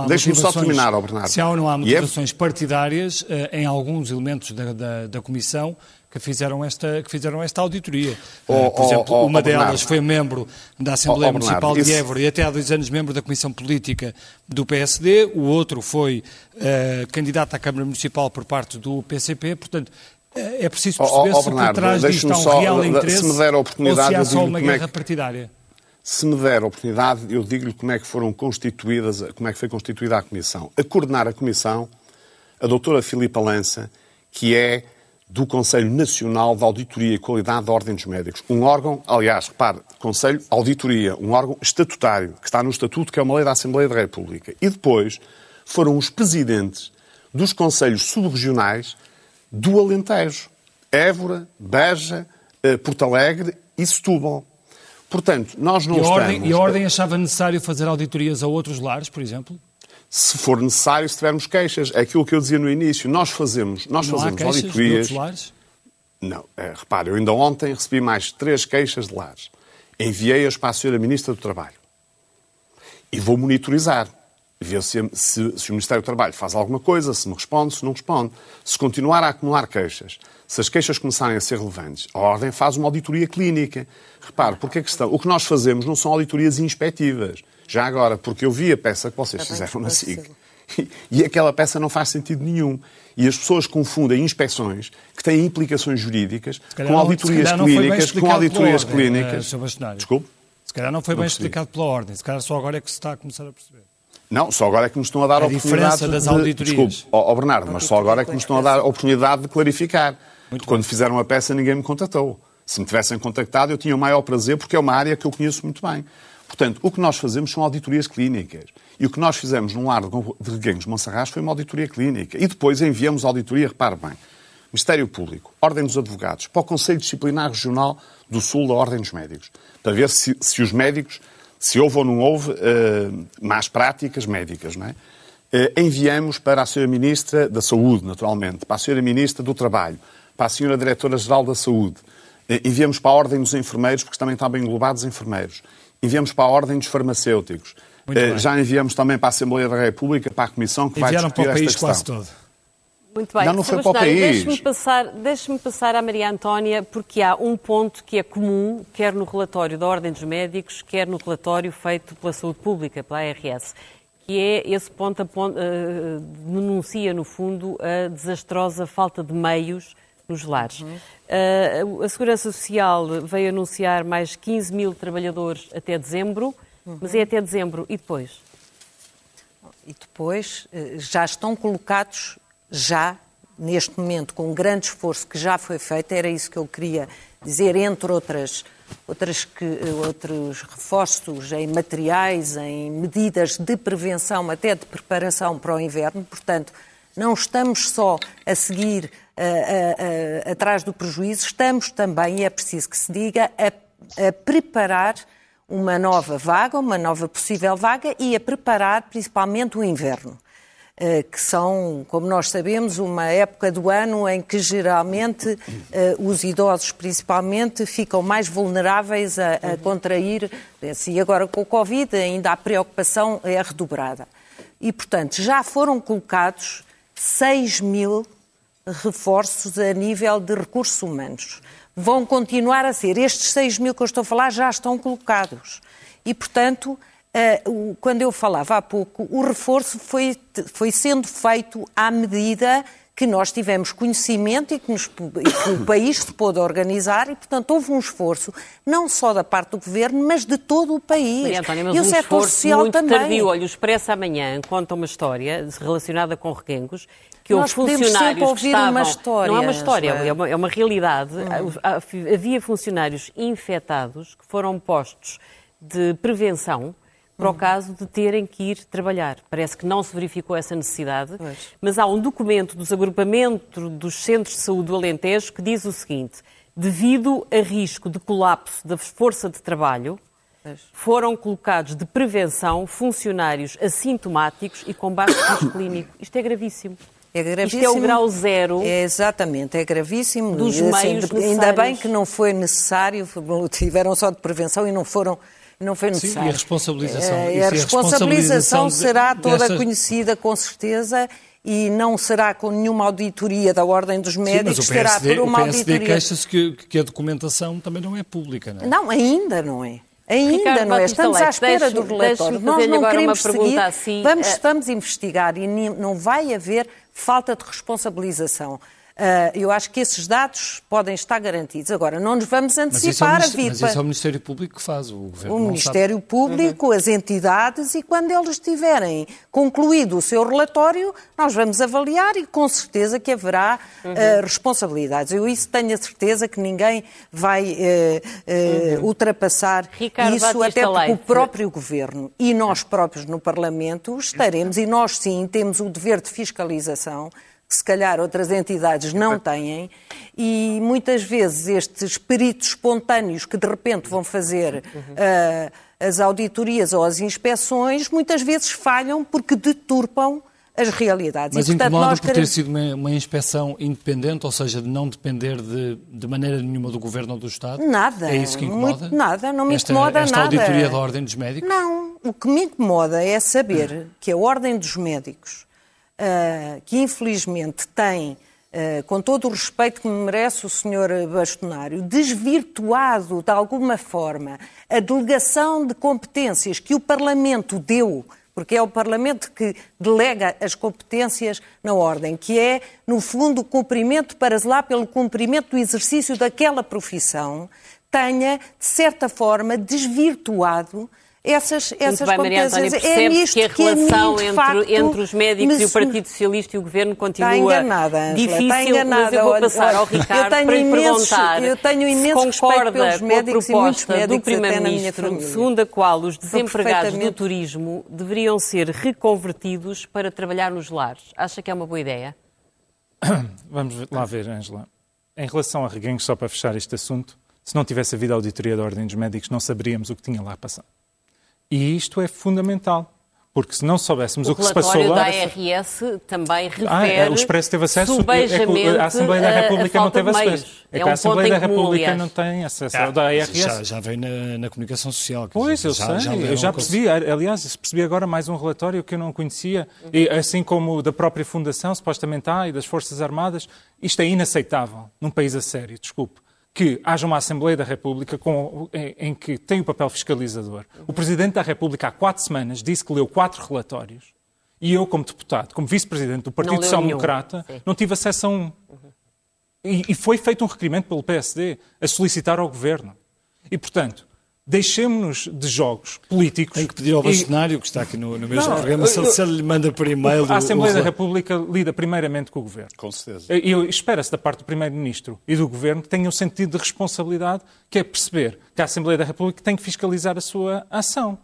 Deixe-me só terminar, ó Bernardo. Se há ou não há é- motivações partidárias eh, em alguns elementos da, da, da Comissão que fizeram esta, que fizeram esta auditoria. Eh, Por ó, exemplo, ó, uma ó, delas Bernardo. foi membro da Assembleia ó, Bernardo, Municipal de isso- Évora e até há dois anos membro da Comissão Política do PSD. O outro foi eh, candidato à Câmara Municipal por parte do PCP. Portanto, eh, é preciso perceber se por Bernardo, trás disto há um só- real se interesse me der a ou oportunidade, se há só uma como é guerra que- partidária. Se me der a oportunidade, eu digo-lhe como é que foram constituídas, como é que foi constituída a Comissão. A coordenar a Comissão, a doutora Filipa Lança, que é do Conselho Nacional de Auditoria e Qualidade da Ordem dos Médicos. Um órgão, aliás, repare, Conselho Auditoria, um órgão estatutário, que está no Estatuto, que é uma lei da Assembleia da República. E depois foram os presidentes dos Conselhos Subregionais do Alentejo. Évora, Beja, eh, Porto Alegre e Setúbal. Portanto, nós não E a, estamos... ordem, e a Ordem achava necessário fazer auditorias a outros lares, por exemplo? Se for necessário, se tivermos queixas. É aquilo que eu dizia no início. Nós fazemos, nós Não há fazemos de auditorias... outros lares? Não, é, repare, eu ainda ontem recebi mais três queixas de lares. Enviei-as para a Sra. Ministra do Trabalho. E vou monitorizar. Ver se, se- se o Ministério do Trabalho faz alguma coisa, se me responde, se não responde. Se continuar a acumular queixas, se as queixas começarem a ser relevantes, a Ordem faz uma auditoria clínica. Repare, porque a questão, o que nós fazemos não são auditorias inspectivas. Já agora, porque eu vi a peça que vocês Está bem fizeram na SIG. esclarecido. E aquela peça não faz sentido nenhum. E as pessoas confundem inspeções que têm implicações jurídicas calhar com auditorias clínicas, com auditorias ordem, eh, clínicas. Desculpe? Se calhar não foi Não bem percebi. explicado pela Ordem, se calhar só agora é que se está a começar a perceber. Não, só agora é que nos estão a dar A a oportunidade diferença das de... auditorias. Desculpe, ó, Bernardo, mas só agora é que nos estão a dar a oportunidade de clarificar. Quando fizeram a peça, ninguém me contatou. Se me tivessem contactado, eu tinha o maior prazer, porque é uma área que eu conheço muito bem. Portanto, o que nós fazemos são auditorias clínicas. E o que nós fizemos num lar de Reguengos Monserrat foi uma auditoria clínica. E depois enviamos a auditoria, repare bem, Ministério Público, Ordem dos Advogados, para o Conselho Disciplinar Regional do Sul da Ordem dos Médicos, para ver se, se os médicos, se houve ou não houve eh, más práticas médicas, não é? Eh, enviamos para a Sra. Ministra da Saúde, naturalmente, para a Sra. Ministra do Trabalho, para a Sra. Diretora-Geral da Saúde, Eh, enviamos para a Ordem dos Enfermeiros, porque também estavam englobados enfermeiros, enviamos para a Ordem dos Farmacêuticos, bem. já enviamos também para a Assembleia da República, para a Comissão que vai Enviaram discutir para o país esta quase questão. todo. Muito bem. Não, não foi para o país. Deixe-me passar, deixe passar à Maria Antónia, porque há um ponto que é comum, quer no relatório da Ordem dos Médicos, quer no relatório feito pela Saúde Pública, pela ARS, que é esse ponto, apon- eh, denuncia, no fundo, a desastrosa falta de meios nos lares. Eh, a Segurança Social veio anunciar mais 15 mil trabalhadores até dezembro, mas é até dezembro. E depois? E depois eh, já estão colocados, já neste momento, com um grande esforço que já foi feito, era isso que eu queria dizer, entre outras, outras que, eh, outros reforços em materiais, em medidas de prevenção, até de preparação para o inverno. Portanto, não estamos só a seguir atrás do prejuízo, estamos também, e é preciso que se diga, a, a preparar uma nova vaga, uma nova possível vaga e a preparar principalmente o inverno, eh, que são, como nós sabemos, uma época do ano em que geralmente eh, os idosos principalmente ficam mais vulneráveis a, a contrair, e agora com o Covid ainda a preocupação é redobrada. E, portanto, já foram colocados 6 mil reforços a nível de recursos humanos. Vão continuar a ser. Estes 6 mil que eu estou a falar já estão colocados. E, portanto, eh, o- quando eu falava há pouco, o reforço foi, foi sendo feito à medida que nós tivemos conhecimento e que, nos- e que o país se pôde organizar e, portanto, houve um esforço, não só da parte do Governo, mas de todo o país. Maria Antónia, mas e o um setor esforço social muito também. tardio. Olha, o Expresso amanhã conta uma história relacionada com requengos que houve funcionários ouvir que estavam... uma história, Não é uma história, é uma, é uma realidade. Hum. Havia funcionários infectados que foram postos de prevenção para Hum. o caso de terem que ir trabalhar. Parece que não se verificou essa necessidade, Pois. mas há um documento dos agrupamentos dos centros de saúde do Alentejo que diz o seguinte: devido a risco de colapso da força de trabalho, foram colocados de prevenção funcionários assintomáticos e com baixo risco clínico. Isto é gravíssimo. É gravíssimo. Isto é o grau zero. É, exatamente, é gravíssimo. Dos E, assim, meios de- Ainda bem que não foi necessário, tiveram só de prevenção e não foram. Não foi Sim, necessário. e a responsabilização? Eh, E a responsabilização será toda dessas- conhecida, com certeza, e não será com nenhuma auditoria da Ordem dos Sim, Médicos, mas o será PSD, por uma o PSD auditoria. queixa-se que, que a documentação também não é pública, não é? Não, ainda não é. Ainda Ricardo não é. Batista Estamos à Leite, espera deixe-me- do relatório. Nós não queremos seguir. assim, Vamos, eh, vamos investigar e não vai haver falta de responsabilização. Ah, eu acho que esses dados podem estar garantidos. Agora, não nos vamos Mas é o antecipar a Ministério, vir mas para isso é o Ministério Público que faz, o Governo o não Ministério sabe. Público, as entidades, e quando eles tiverem concluído o seu relatório, nós vamos avaliar e com certeza que haverá eh, responsabilidades. Eu isso tenho a certeza que ninguém vai eh, eh, ultrapassar Ricardo isso, Batista até porque o Leite. próprio Governo e nós próprios no Parlamento estaremos, e nós sim temos o dever de fiscalização, que se calhar outras entidades não têm, e muitas vezes estes peritos espontâneos que de repente vão fazer ah, as auditorias ou as inspeções, muitas vezes falham porque deturpam as realidades. Mas e, portanto, incomoda nós por ter sido uma, uma inspeção independente, ou seja, de não depender de, de maneira nenhuma do Governo ou do Estado? Nada. É isso que incomoda? Muito- nada, não me esta, incomoda esta nada. auditoria da Ordem dos Médicos? Não, o que me incomoda é saber que a Ordem dos Médicos, ah, que infelizmente tem, ah, com todo o respeito que me merece o Sr. Bastonário, desvirtuado de alguma forma a delegação de competências que o Parlamento deu porque é o Parlamento que delega as competências na ordem, que é, no fundo, o cumprimento, para zelar pelo cumprimento do exercício daquela profissão, tenha, de certa forma, desvirtuado essas, essas Muito bem, Maria competências. Antónia, percebe nisto que a que a mim, relação de entre, facto, entre os médicos me e o Partido Socialista e o Governo continua enganada, difícil, está enganada. mas eu vou passar olha, ao eu Ricardo tenho para lhe imensos- perguntar eu tenho imenso se respeito concorda pelos com a médicos e muitos proposta do Primeiro-Ministro, segundo a qual os desempregados do turismo deveriam ser reconvertidos para trabalhar nos lares. Acha que é uma boa ideia? Vamos lá ver, Ângela. Em relação a reganhos, só para fechar este assunto, se não tivesse havido a auditoria da Ordem dos Médicos, não saberíamos o que tinha lá passado. E isto é fundamental, porque se não soubéssemos o, O que se passou relatório lá... da ARS também refere Ah, é, o Expresso teve acesso, é que subejamente a Assembleia da República não teve acesso. É É que um a Assembleia da comum, República não tem acesso Ah, ao da ARS. já, já veio na, na comunicação social. Pois, eu já, sei, já eu já percebi. Aliás, percebi agora mais um relatório que eu não conhecia, e assim como o da própria Fundação, supostamente há, e das Forças Armadas. Isto é inaceitável num país a sério, desculpe. Que haja uma Assembleia da República com- em, em que tem o papel fiscalizador. O Presidente da República, há quatro semanas, disse que leu quatro relatórios. E eu, como deputado, como Vice-Presidente do Partido Social. Democrata, Sim. não tive acesso a um. E, e foi feito um requerimento pelo PSD a solicitar ao Governo. E, portanto, deixemos-nos de jogos políticos. Tem que pedir ao e- bastonário, que está aqui no, no mesmo Não, programa, se, eu- se ele lhe manda por e-mail. A Assembleia o, da República lida primeiramente com o Governo. Com certeza. E eu- espera-se da parte do Primeiro-Ministro e do Governo que tenham um sentido de responsabilidade, que é perceber que a Assembleia da República tem que fiscalizar a sua ação.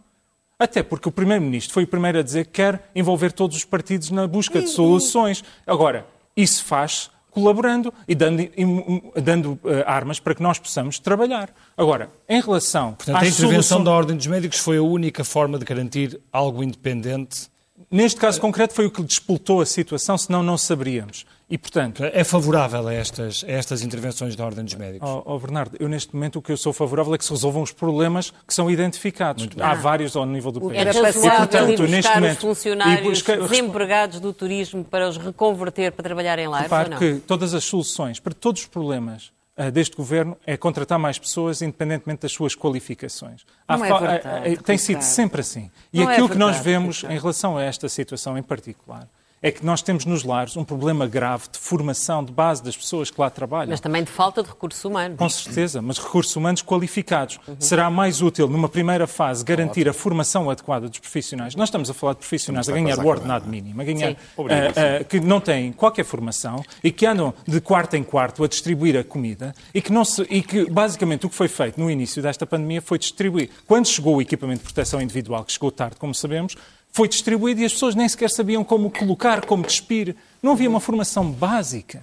Até porque o Primeiro-Ministro foi o primeiro a dizer que quer envolver todos os partidos na busca de soluções. Agora, isso faz colaborando e dando, im- dando, eh, armas para que nós possamos trabalhar. Agora, em relação Portanto, a intervenção soluções- da Ordem dos Médicos foi a única forma de garantir algo independente. Neste caso concreto foi o que despoltou a situação, senão não saberíamos. E, portanto, É favorável a estas, a estas intervenções da Ordem dos Médicos. Oh, oh, Bernardo, eu neste momento o que eu sou favorável é que se resolvam os problemas que são identificados. Há vários ao nível do país. É Era passado. ir portanto, neste buscar os momento- funcionários e buscar- desempregados do turismo para os reconverter para trabalhar em lares ou Repare não? que todas as soluções para todos os problemas ah, deste governo é contratar mais pessoas independentemente das suas qualificações. Há Não é fa- verdade, ah, ah, tem sido sempre assim. E Não é aquilo que nós verdade, vemos em relação a esta situação em particular é que nós temos nos lares um problema grave de formação de base das pessoas que lá trabalham. Mas também de falta de recursos humanos. Com certeza, mas recursos humanos qualificados. Será mais útil, numa primeira fase, garantir a formação adequada dos profissionais. Nós estamos a falar de profissionais a ganhar o a ordenado mínimo, a ganhar, ah, ah, que não têm qualquer formação e que andam de quarto em quarto a distribuir a comida e que, não se, e que basicamente o que foi feito no início desta pandemia foi distribuir. Quando chegou o equipamento de proteção individual, que chegou tarde, como sabemos, foi distribuído e as pessoas nem sequer sabiam como colocar, como despir. Não havia uma formação básica.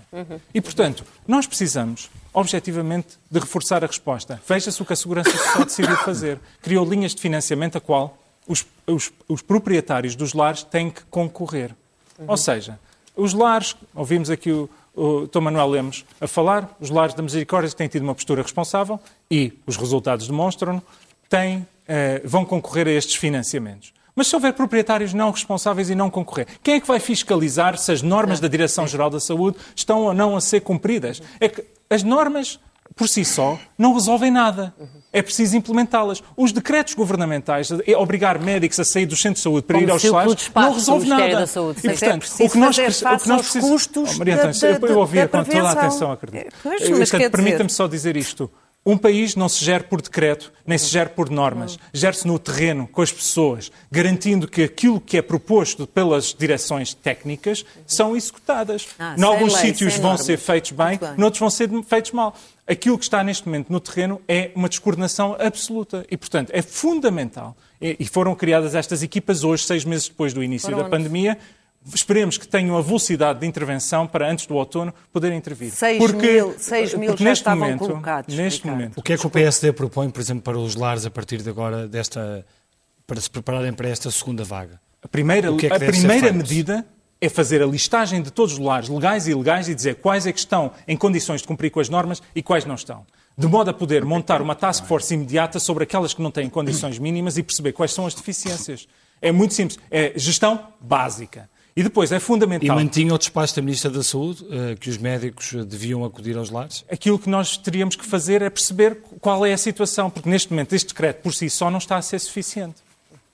E, portanto, nós precisamos, objetivamente, de reforçar a resposta. Veja-se o que a Segurança Social decidiu fazer. Criou linhas de financiamento a qual os, os- os proprietários dos lares têm que concorrer. Ou seja, Os lares, ouvimos aqui o, o. Manuel Lemos a falar, os lares da Misericórdia têm tido uma postura responsável e os resultados demonstram têm, eh, vão concorrer a estes financiamentos. Mas se houver proprietários não responsáveis e não concorrer, quem é que vai fiscalizar se as normas da Direção-Geral da Saúde estão ou não a ser cumpridas? É que as normas, por si só, não resolvem nada. É preciso implementá-las. Os decretos governamentais, obrigar médicos a sair do centro de saúde para Como ir aos salários, não resolve nada. Da saúde. E, portanto, é o que nós, o que nós precisamos... custos oh, Maria, da, eu, eu ouvia com toda a atenção, acredito. É, Permita-me só dizer isto. Um país não se gera por decreto, nem se gera por normas. Gera-se no terreno, com as pessoas, garantindo que aquilo que é proposto pelas direções técnicas são executadas. Ah, em alguns lei, sítios vão ser feitos bem, bem, noutros vão ser feitos mal. Aquilo que está neste momento no terreno é uma descoordenação absoluta. E, portanto, é fundamental. E foram criadas estas equipas hoje, seis meses depois do início da pandemia, Esperemos que tenham a velocidade de intervenção para, antes do outono, poderem intervir. 6 porque, mil, 6 mil porque já neste estavam momento, colocados. Neste momento, o que é que o PSD propõe, por exemplo, para os lares a partir de agora, desta, para se prepararem para esta segunda vaga? A primeira, é a primeira medida é fazer a listagem de todos os lares, legais e ilegais, e dizer quais é que estão em condições de cumprir com as normas e quais não estão. De modo a poder montar uma task force imediata sobre aquelas que não têm condições mínimas e perceber quais são as deficiências. É muito simples. É gestão básica. E depois é fundamental. E mantinha o despacho da Ministra da Saúde uh, que os médicos deviam acudir aos lares? Aquilo que nós teríamos que fazer é perceber qual é a situação, porque neste momento este decreto por si só não está a ser suficiente.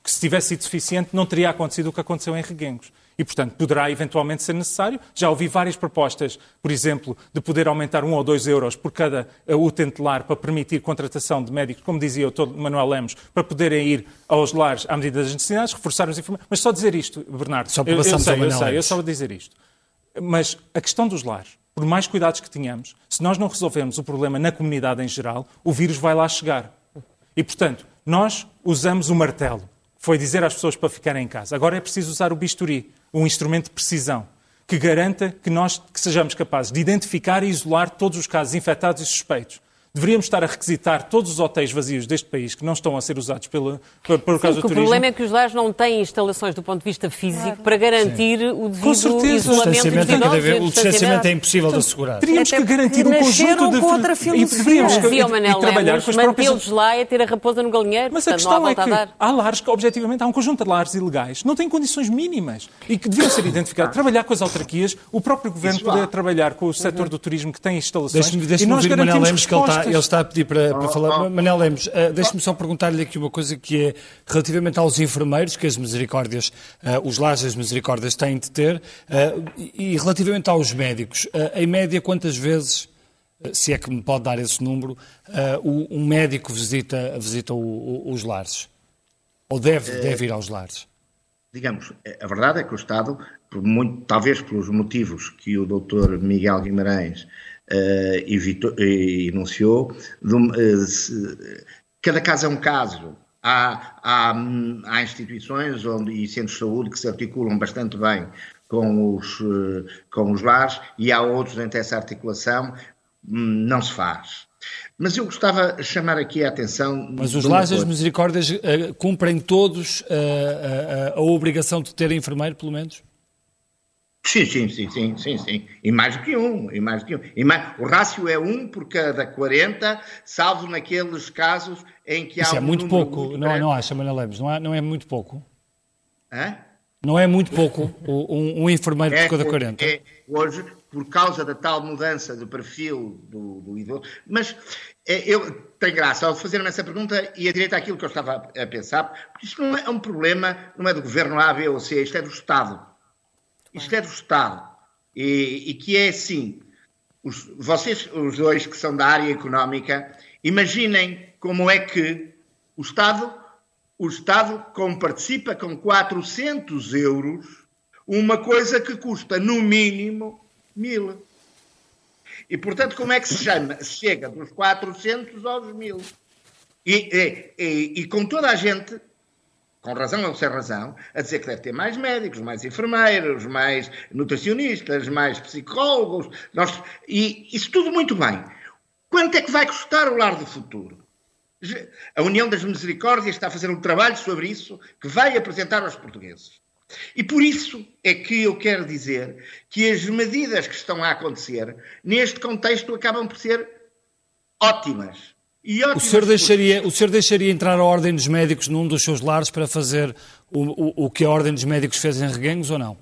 Que se tivesse sido suficiente não teria acontecido o que aconteceu em Reguengos e, portanto, poderá eventualmente ser necessário. Já ouvi várias propostas, por exemplo, de poder aumentar um ou dois euros por cada utente lar para permitir contratação de médicos, como dizia o. Manuel Lemos, para poderem ir aos lares à medida das necessidades, reforçar os informações. Mas só dizer isto, Bernardo, só para eu, eu sei, eu sei, eu só vou dizer isto. Mas a questão dos lares, por mais cuidados que tenhamos, se nós não resolvermos o problema na comunidade em geral, o vírus vai lá chegar. E, portanto, nós usamos o martelo. Foi dizer às pessoas para ficarem em casa. Agora é preciso usar o bisturi um instrumento de precisão que garanta que nós que sejamos capazes de identificar e isolar todos os casos infectados e suspeitos Deveríamos estar a requisitar todos os hotéis vazios deste país que não estão a ser usados pela, por, por Sim, causa do turismo. O problema é que os lares não têm instalações do ponto de vista físico claro. para garantir Sim. o devido isolamento O distanciamento é impossível de assegurar. Teríamos que garantir um conjunto de... Com outra e deveríamos que, e, Manel e trabalhar Lemos, com as próprias... lá é ter a raposa no galinheiro. Mas a questão é que há lares que, objetivamente, há um conjunto de lares ilegais não têm condições mínimas e que deviam ser identificados. Trabalhar com as autarquias, o próprio governo poder trabalhar com o setor do turismo que tem instalações e nós garantimos respostas. Ele está a pedir para para, para falar. Manel Lemos, uh, deixe-me só perguntar-lhe aqui uma coisa que é relativamente aos enfermeiros que as misericórdias, uh, os lares das misericórdias têm de ter, uh, e relativamente aos médicos. em média, quantas vezes, se é que me pode dar esse número, um médico visita, visita o, o, os lares? Ou deve, deve ir aos lares? Digamos, a verdade é que o Estado, muito, talvez pelos motivos que o doutor Miguel Guimarães uh, evitou, enunciou. De, uh, cada caso é um caso. Há, há, há, instituições onde, e centros de saúde que se articulam bastante bem com os, uh, com os lares e há outros em que essa articulação um, não se faz. Mas eu gostava de chamar aqui a atenção. Mas os lares das misericórdias uh, cumprem todos uh, uh, a obrigação de ter enfermeiro, pelo menos? Sim, sim, sim, sim, sim, sim. E mais do que um, e mais do que um. E mais... O rácio é um por cada 40, salvo naqueles casos em que Isso há é um muito pouco, muito não, não acha, Manuel Lemos? Não é, não é muito pouco? Hã? Não é muito pouco um, um enfermeiro é, por cada 40? É, hoje, por causa da tal mudança de perfil do, do idoso. Mas é, eu tenho graça ao fazer-me essa pergunta e a direita àquilo que eu estava a pensar, porque isto não é um problema, não é do governo A, B ou C, isto é do Estado. Isto é do Estado. E, e que é assim: os, vocês, os dois que são da área económica, imaginem como é que o Estado, o Estado como participa com 400 euros uma coisa que custa no mínimo mil. E, portanto, como é que se chama? Chega dos 400 aos mil. E, e, e, e com toda a gente com razão ou sem razão, a dizer que deve ter mais médicos, mais enfermeiros, mais nutricionistas, mais psicólogos, nós, e isso tudo muito bem. Quanto é que vai custar o lar do futuro? A União das Misericórdias está a fazer um trabalho sobre isso que vai apresentar aos portugueses. E por isso é que eu quero dizer que as medidas que estão a acontecer neste contexto acabam por ser ótimas. E o, senhor deixaria, o senhor deixaria entrar a Ordem dos Médicos num dos seus lares para fazer o, o, o que a Ordem dos Médicos fez em Reguengos ou não?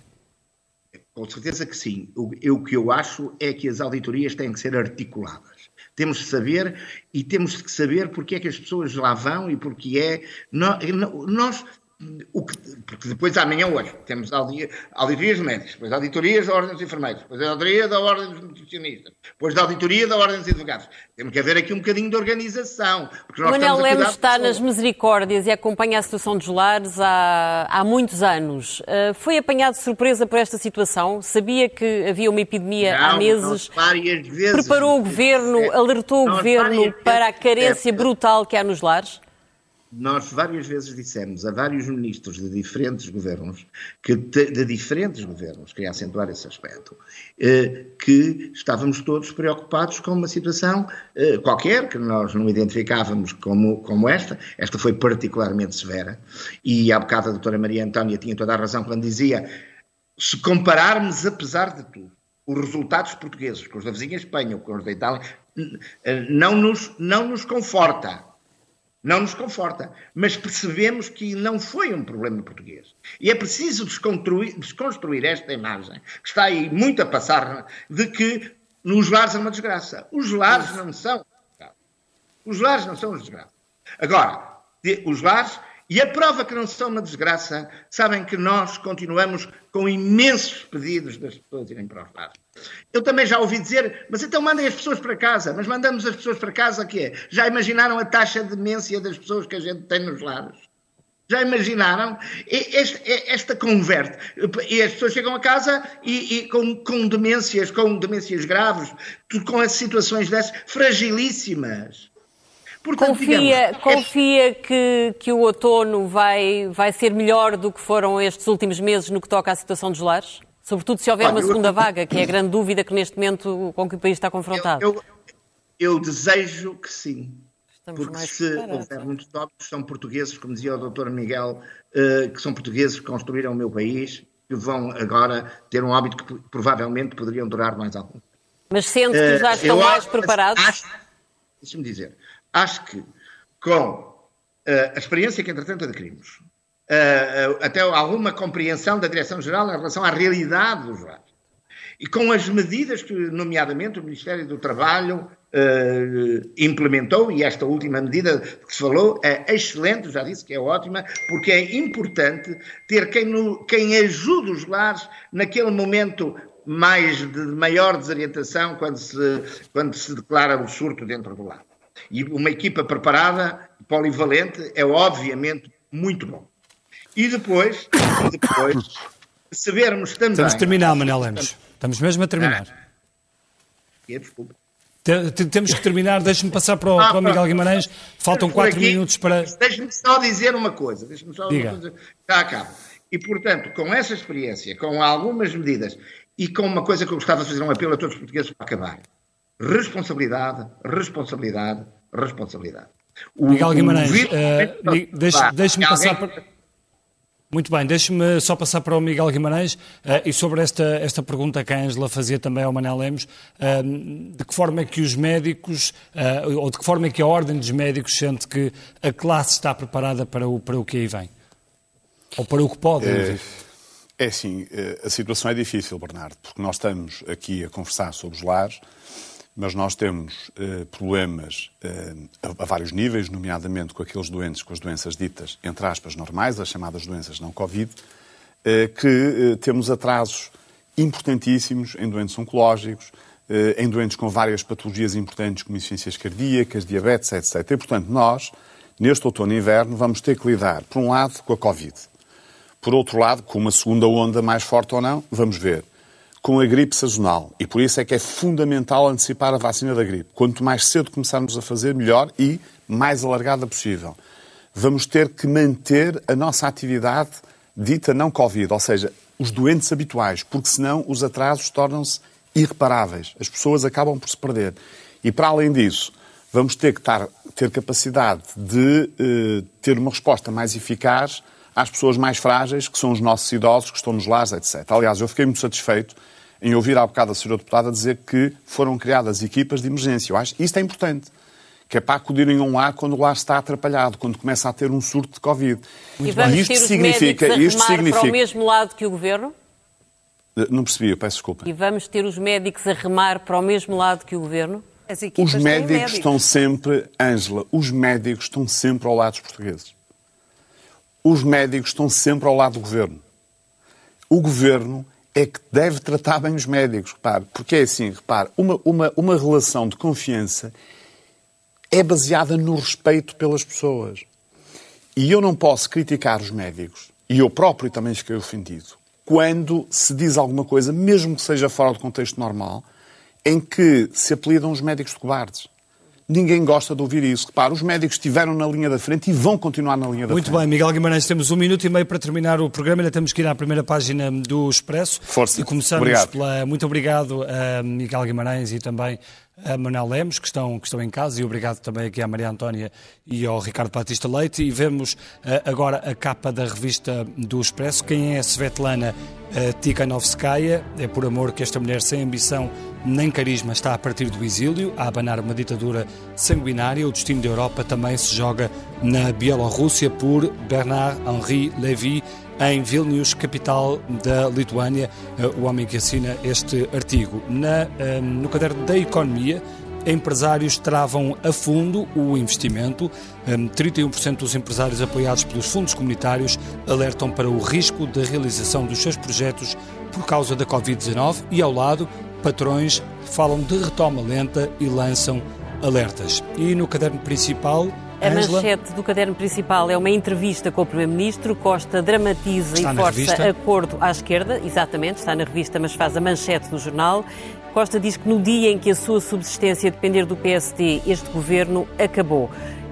Com certeza que sim. O, eu, o que eu acho é que as auditorias têm que ser articuladas. Temos de saber e temos que saber porque é que as pessoas lá vão e porque é. Nós, que, porque depois amanhã hoje temos auditorias médicas, depois auditorias da Ordem dos Enfermeiros, depois a auditoria da Ordem dos Nutricionistas, depois da auditoria da Ordem dos Advogados. Temos que haver aqui um bocadinho de organização. Porque nós Manuel Lemos está nas misericórdias e acompanha a situação dos lares há, há muitos anos. Uh, foi apanhado de surpresa por esta situação? Sabia que havia uma epidemia Não, há meses? Várias vezes. Preparou o governo, alertou o governo para a carência brutal que há nos lares? Nós várias vezes dissemos a vários ministros de diferentes governos, que de diferentes governos, queria acentuar esse aspecto, eh, que estávamos todos preocupados com uma situação eh, qualquer, que nós não identificávamos como, como esta, esta foi particularmente severa, e há bocado a doutora Maria Antónia tinha toda a razão quando dizia, se compararmos apesar de tudo, os resultados portugueses com os da vizinha Espanha ou com os da Itália, eh, não nos, não nos conforta não nos conforta, mas percebemos que não foi um problema português. E é preciso desconstruir, esta imagem, que está aí muito a passar, de que nos lares é uma desgraça. Os lares não são. Os lares não são uma desgraça. Agora, os lares e a prova que não são uma desgraça, sabem que nós continuamos com imensos pedidos das pessoas irem para os lares. Eu também já ouvi dizer, mas então mandem as pessoas para casa. Mas mandamos as pessoas para casa que é? Já imaginaram a taxa de demência das pessoas que a gente tem nos lares? Já imaginaram? Esta, esta converte. E as pessoas chegam a casa e, e com, com, demências, com demências graves, com as situações dessas, fragilíssimas. Portanto, confia digamos, é- confia é... que, que o outono vai, vai ser melhor do que foram estes últimos meses no que toca à situação dos lares? Sobretudo se houver Olha, uma segunda eu... vaga, que é a grande dúvida que neste momento com que o país está confrontado. Eu, eu, eu desejo que sim. Estamos porque se houver muitos tópicos, são portugueses, como dizia o Dr. Miguel, uh, que são portugueses que construíram o meu país, que vão agora ter um hábito que provavelmente poderiam durar mais algum. Mas sente que já eh, estão mais preparados? Deixa-me dizer, Acho que com uh, a experiência que, entretanto, adquirimos, uh, uh, até alguma compreensão da Direção-Geral em relação à realidade dos lares, e com as medidas que, nomeadamente, o Ministério do Trabalho implementou, e esta última medida que se falou é excelente, já disse que é ótima, porque é importante ter quem, no, quem ajude os lares naquele momento mais de maior desorientação quando se, quando se declara o surto dentro do lar. E uma equipa preparada, polivalente, é obviamente muito bom. E depois, e depois sabermos também. Estamos a terminar, Manel Lemos. Estamos mesmo a terminar. Ah, desculpa. Temos que terminar, deixe-me passar para o, ah, para o Miguel Guimarães. Faltam quatro minutos para. Deixe-me só dizer uma coisa. Deixe-me só Diga. uma coisa. Já acabo. E, portanto, com essa experiência, com algumas medidas e com uma coisa que eu gostava de fazer um apelo a todos os portugueses para acabar. Responsabilidade, responsabilidade, responsabilidade. O, Miguel Guimarães, uh, deixe-me deixe passar para... Muito bem, deixe-me só passar para o Miguel Guimarães uh, e sobre esta, esta pergunta que a Ângela fazia também ao Manel Lemos, uh, de que forma é que os médicos, uh, ou de que forma é que a Ordem dos Médicos sente que a classe está preparada para o, para o que aí vem? Ou para o que pode? É, é assim, a situação é difícil, Bernardo, porque nós estamos aqui a conversar sobre os lares, mas nós temos eh, problemas eh, a, a, vários níveis, nomeadamente com aqueles doentes, com as doenças ditas, entre aspas, normais, as chamadas doenças não Covid, eh, que eh, temos atrasos importantíssimos em doentes oncológicos, eh, em doentes com várias patologias importantes, como insuficiências cardíacas, diabetes, etc. E, portanto, nós, neste outono e inverno, vamos ter que lidar, por um lado, com a Covid. Por outro lado, com uma segunda onda mais forte ou não, vamos ver com a gripe sazonal. E por isso é que é fundamental antecipar a vacina da gripe. Quanto mais cedo começarmos a fazer, melhor e mais alargada possível. Vamos ter que manter a nossa atividade dita não Covid, ou seja, os doentes habituais, porque senão os atrasos tornam-se irreparáveis. As pessoas acabam por se perder. E para além disso, vamos ter que ter capacidade de eh, ter uma resposta mais eficaz às pessoas mais frágeis, que são os nossos idosos, que estão nos lares, etc. Aliás, eu fiquei muito satisfeito em ouvir há bocado a senhora deputada dizer que foram criadas equipas de emergência. Eu acho que isto é importante que é para acudirem a um lar quando o lar está atrapalhado, quando começa a ter um surto de Covid. E vamos isto ter os significa, médicos a isto significa para o mesmo lado que o Governo? Eh, não percebi, eu peço desculpa. E vamos ter os médicos a remar para o mesmo lado que o Governo? Os médicos, médicos estão sempre, Ângela, os médicos estão sempre ao lado dos portugueses. Os médicos estão sempre ao lado do Governo. O Governo é que deve tratar bem os médicos, repare, porque é assim, repare, uma, uma, uma relação de confiança é baseada no respeito pelas pessoas. E eu não posso criticar os médicos, e eu próprio também fiquei ofendido, quando se diz alguma coisa, mesmo que seja fora do contexto normal, em que se apelidam os médicos de cobardes. Ninguém gosta de ouvir isso. Repara, os médicos estiveram na linha da frente e vão continuar na linha da Muito frente. Muito bem, Miguel Guimarães, temos um minuto e meio para terminar o programa. Ainda temos que ir à primeira página do Expresso. Força. E começamos obrigado. pela. Muito obrigado a Miguel Guimarães e também a Manuel Lemos, que estão, que estão em casa, e obrigado também aqui à Maria Antónia e ao Ricardo Batista Leite. E vemos uh, agora a capa da revista do Expresso. Quem é a Svetlana uh, Tikhanovskaya? É por amor que esta mulher sem ambição nem carisma está a partir do exílio, a abanar uma ditadura sanguinária. O destino da Europa também se joga na Bielorrússia por Bernard-Henri Lévy, em Vilnius, capital da Lituânia, eh, o homem que assina este artigo. Na, eh, no caderno da Economia, empresários travam a fundo o investimento. 31% eh, dos empresários apoiados pelos fundos comunitários alertam para o risco da realização dos seus projetos por causa da Covid-19 e, ao lado, patrões falam de retoma lenta e lançam alertas. E no caderno principal, a Angela? manchete do caderno principal é uma entrevista com o Primeiro-Ministro. Costa dramatiza está e força acordo à esquerda. Exatamente, está na revista, mas faz a manchete do jornal. Costa diz que no dia em que a sua subsistência depender do PSD, este governo acabou.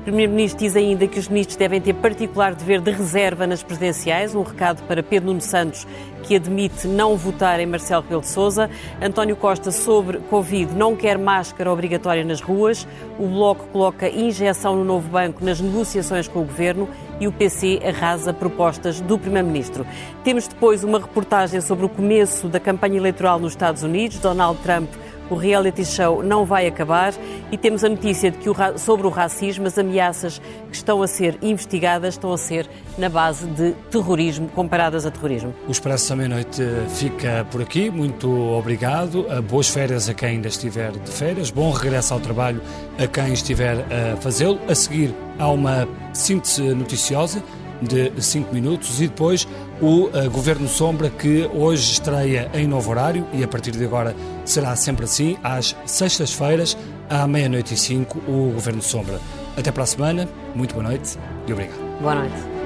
Primeiro-Ministro diz ainda que os ministros devem ter particular dever de reserva nas presidenciais, um recado para Pedro Nuno Santos, que admite não votar em Marcelo Rebelo de Sousa. António Costa, sobre Covid, não quer máscara obrigatória nas ruas. O Bloco coloca injeção no novo banco nas negociações com o Governo e o PC arrasa propostas do Primeiro-Ministro. Temos depois uma reportagem sobre o começo da campanha eleitoral nos Estados Unidos. Donald Trump o reality show não vai acabar e temos a notícia de que o, sobre o racismo, as ameaças que estão a ser investigadas estão a ser na base de terrorismo, comparadas a terrorismo. O Expresso da Meia-Noite fica por aqui. Muito obrigado. Boas férias a quem ainda estiver de férias. Bom regresso ao trabalho a quem estiver a fazê-lo. A seguir, há uma síntese noticiosa de 5 minutos e depois o uh, Governo Sombra que hoje estreia em novo horário e a partir de agora será sempre assim, às sextas-feiras, à meia-noite e cinco, o Governo Sombra. Até para a semana, muito boa noite e obrigado. Boa noite.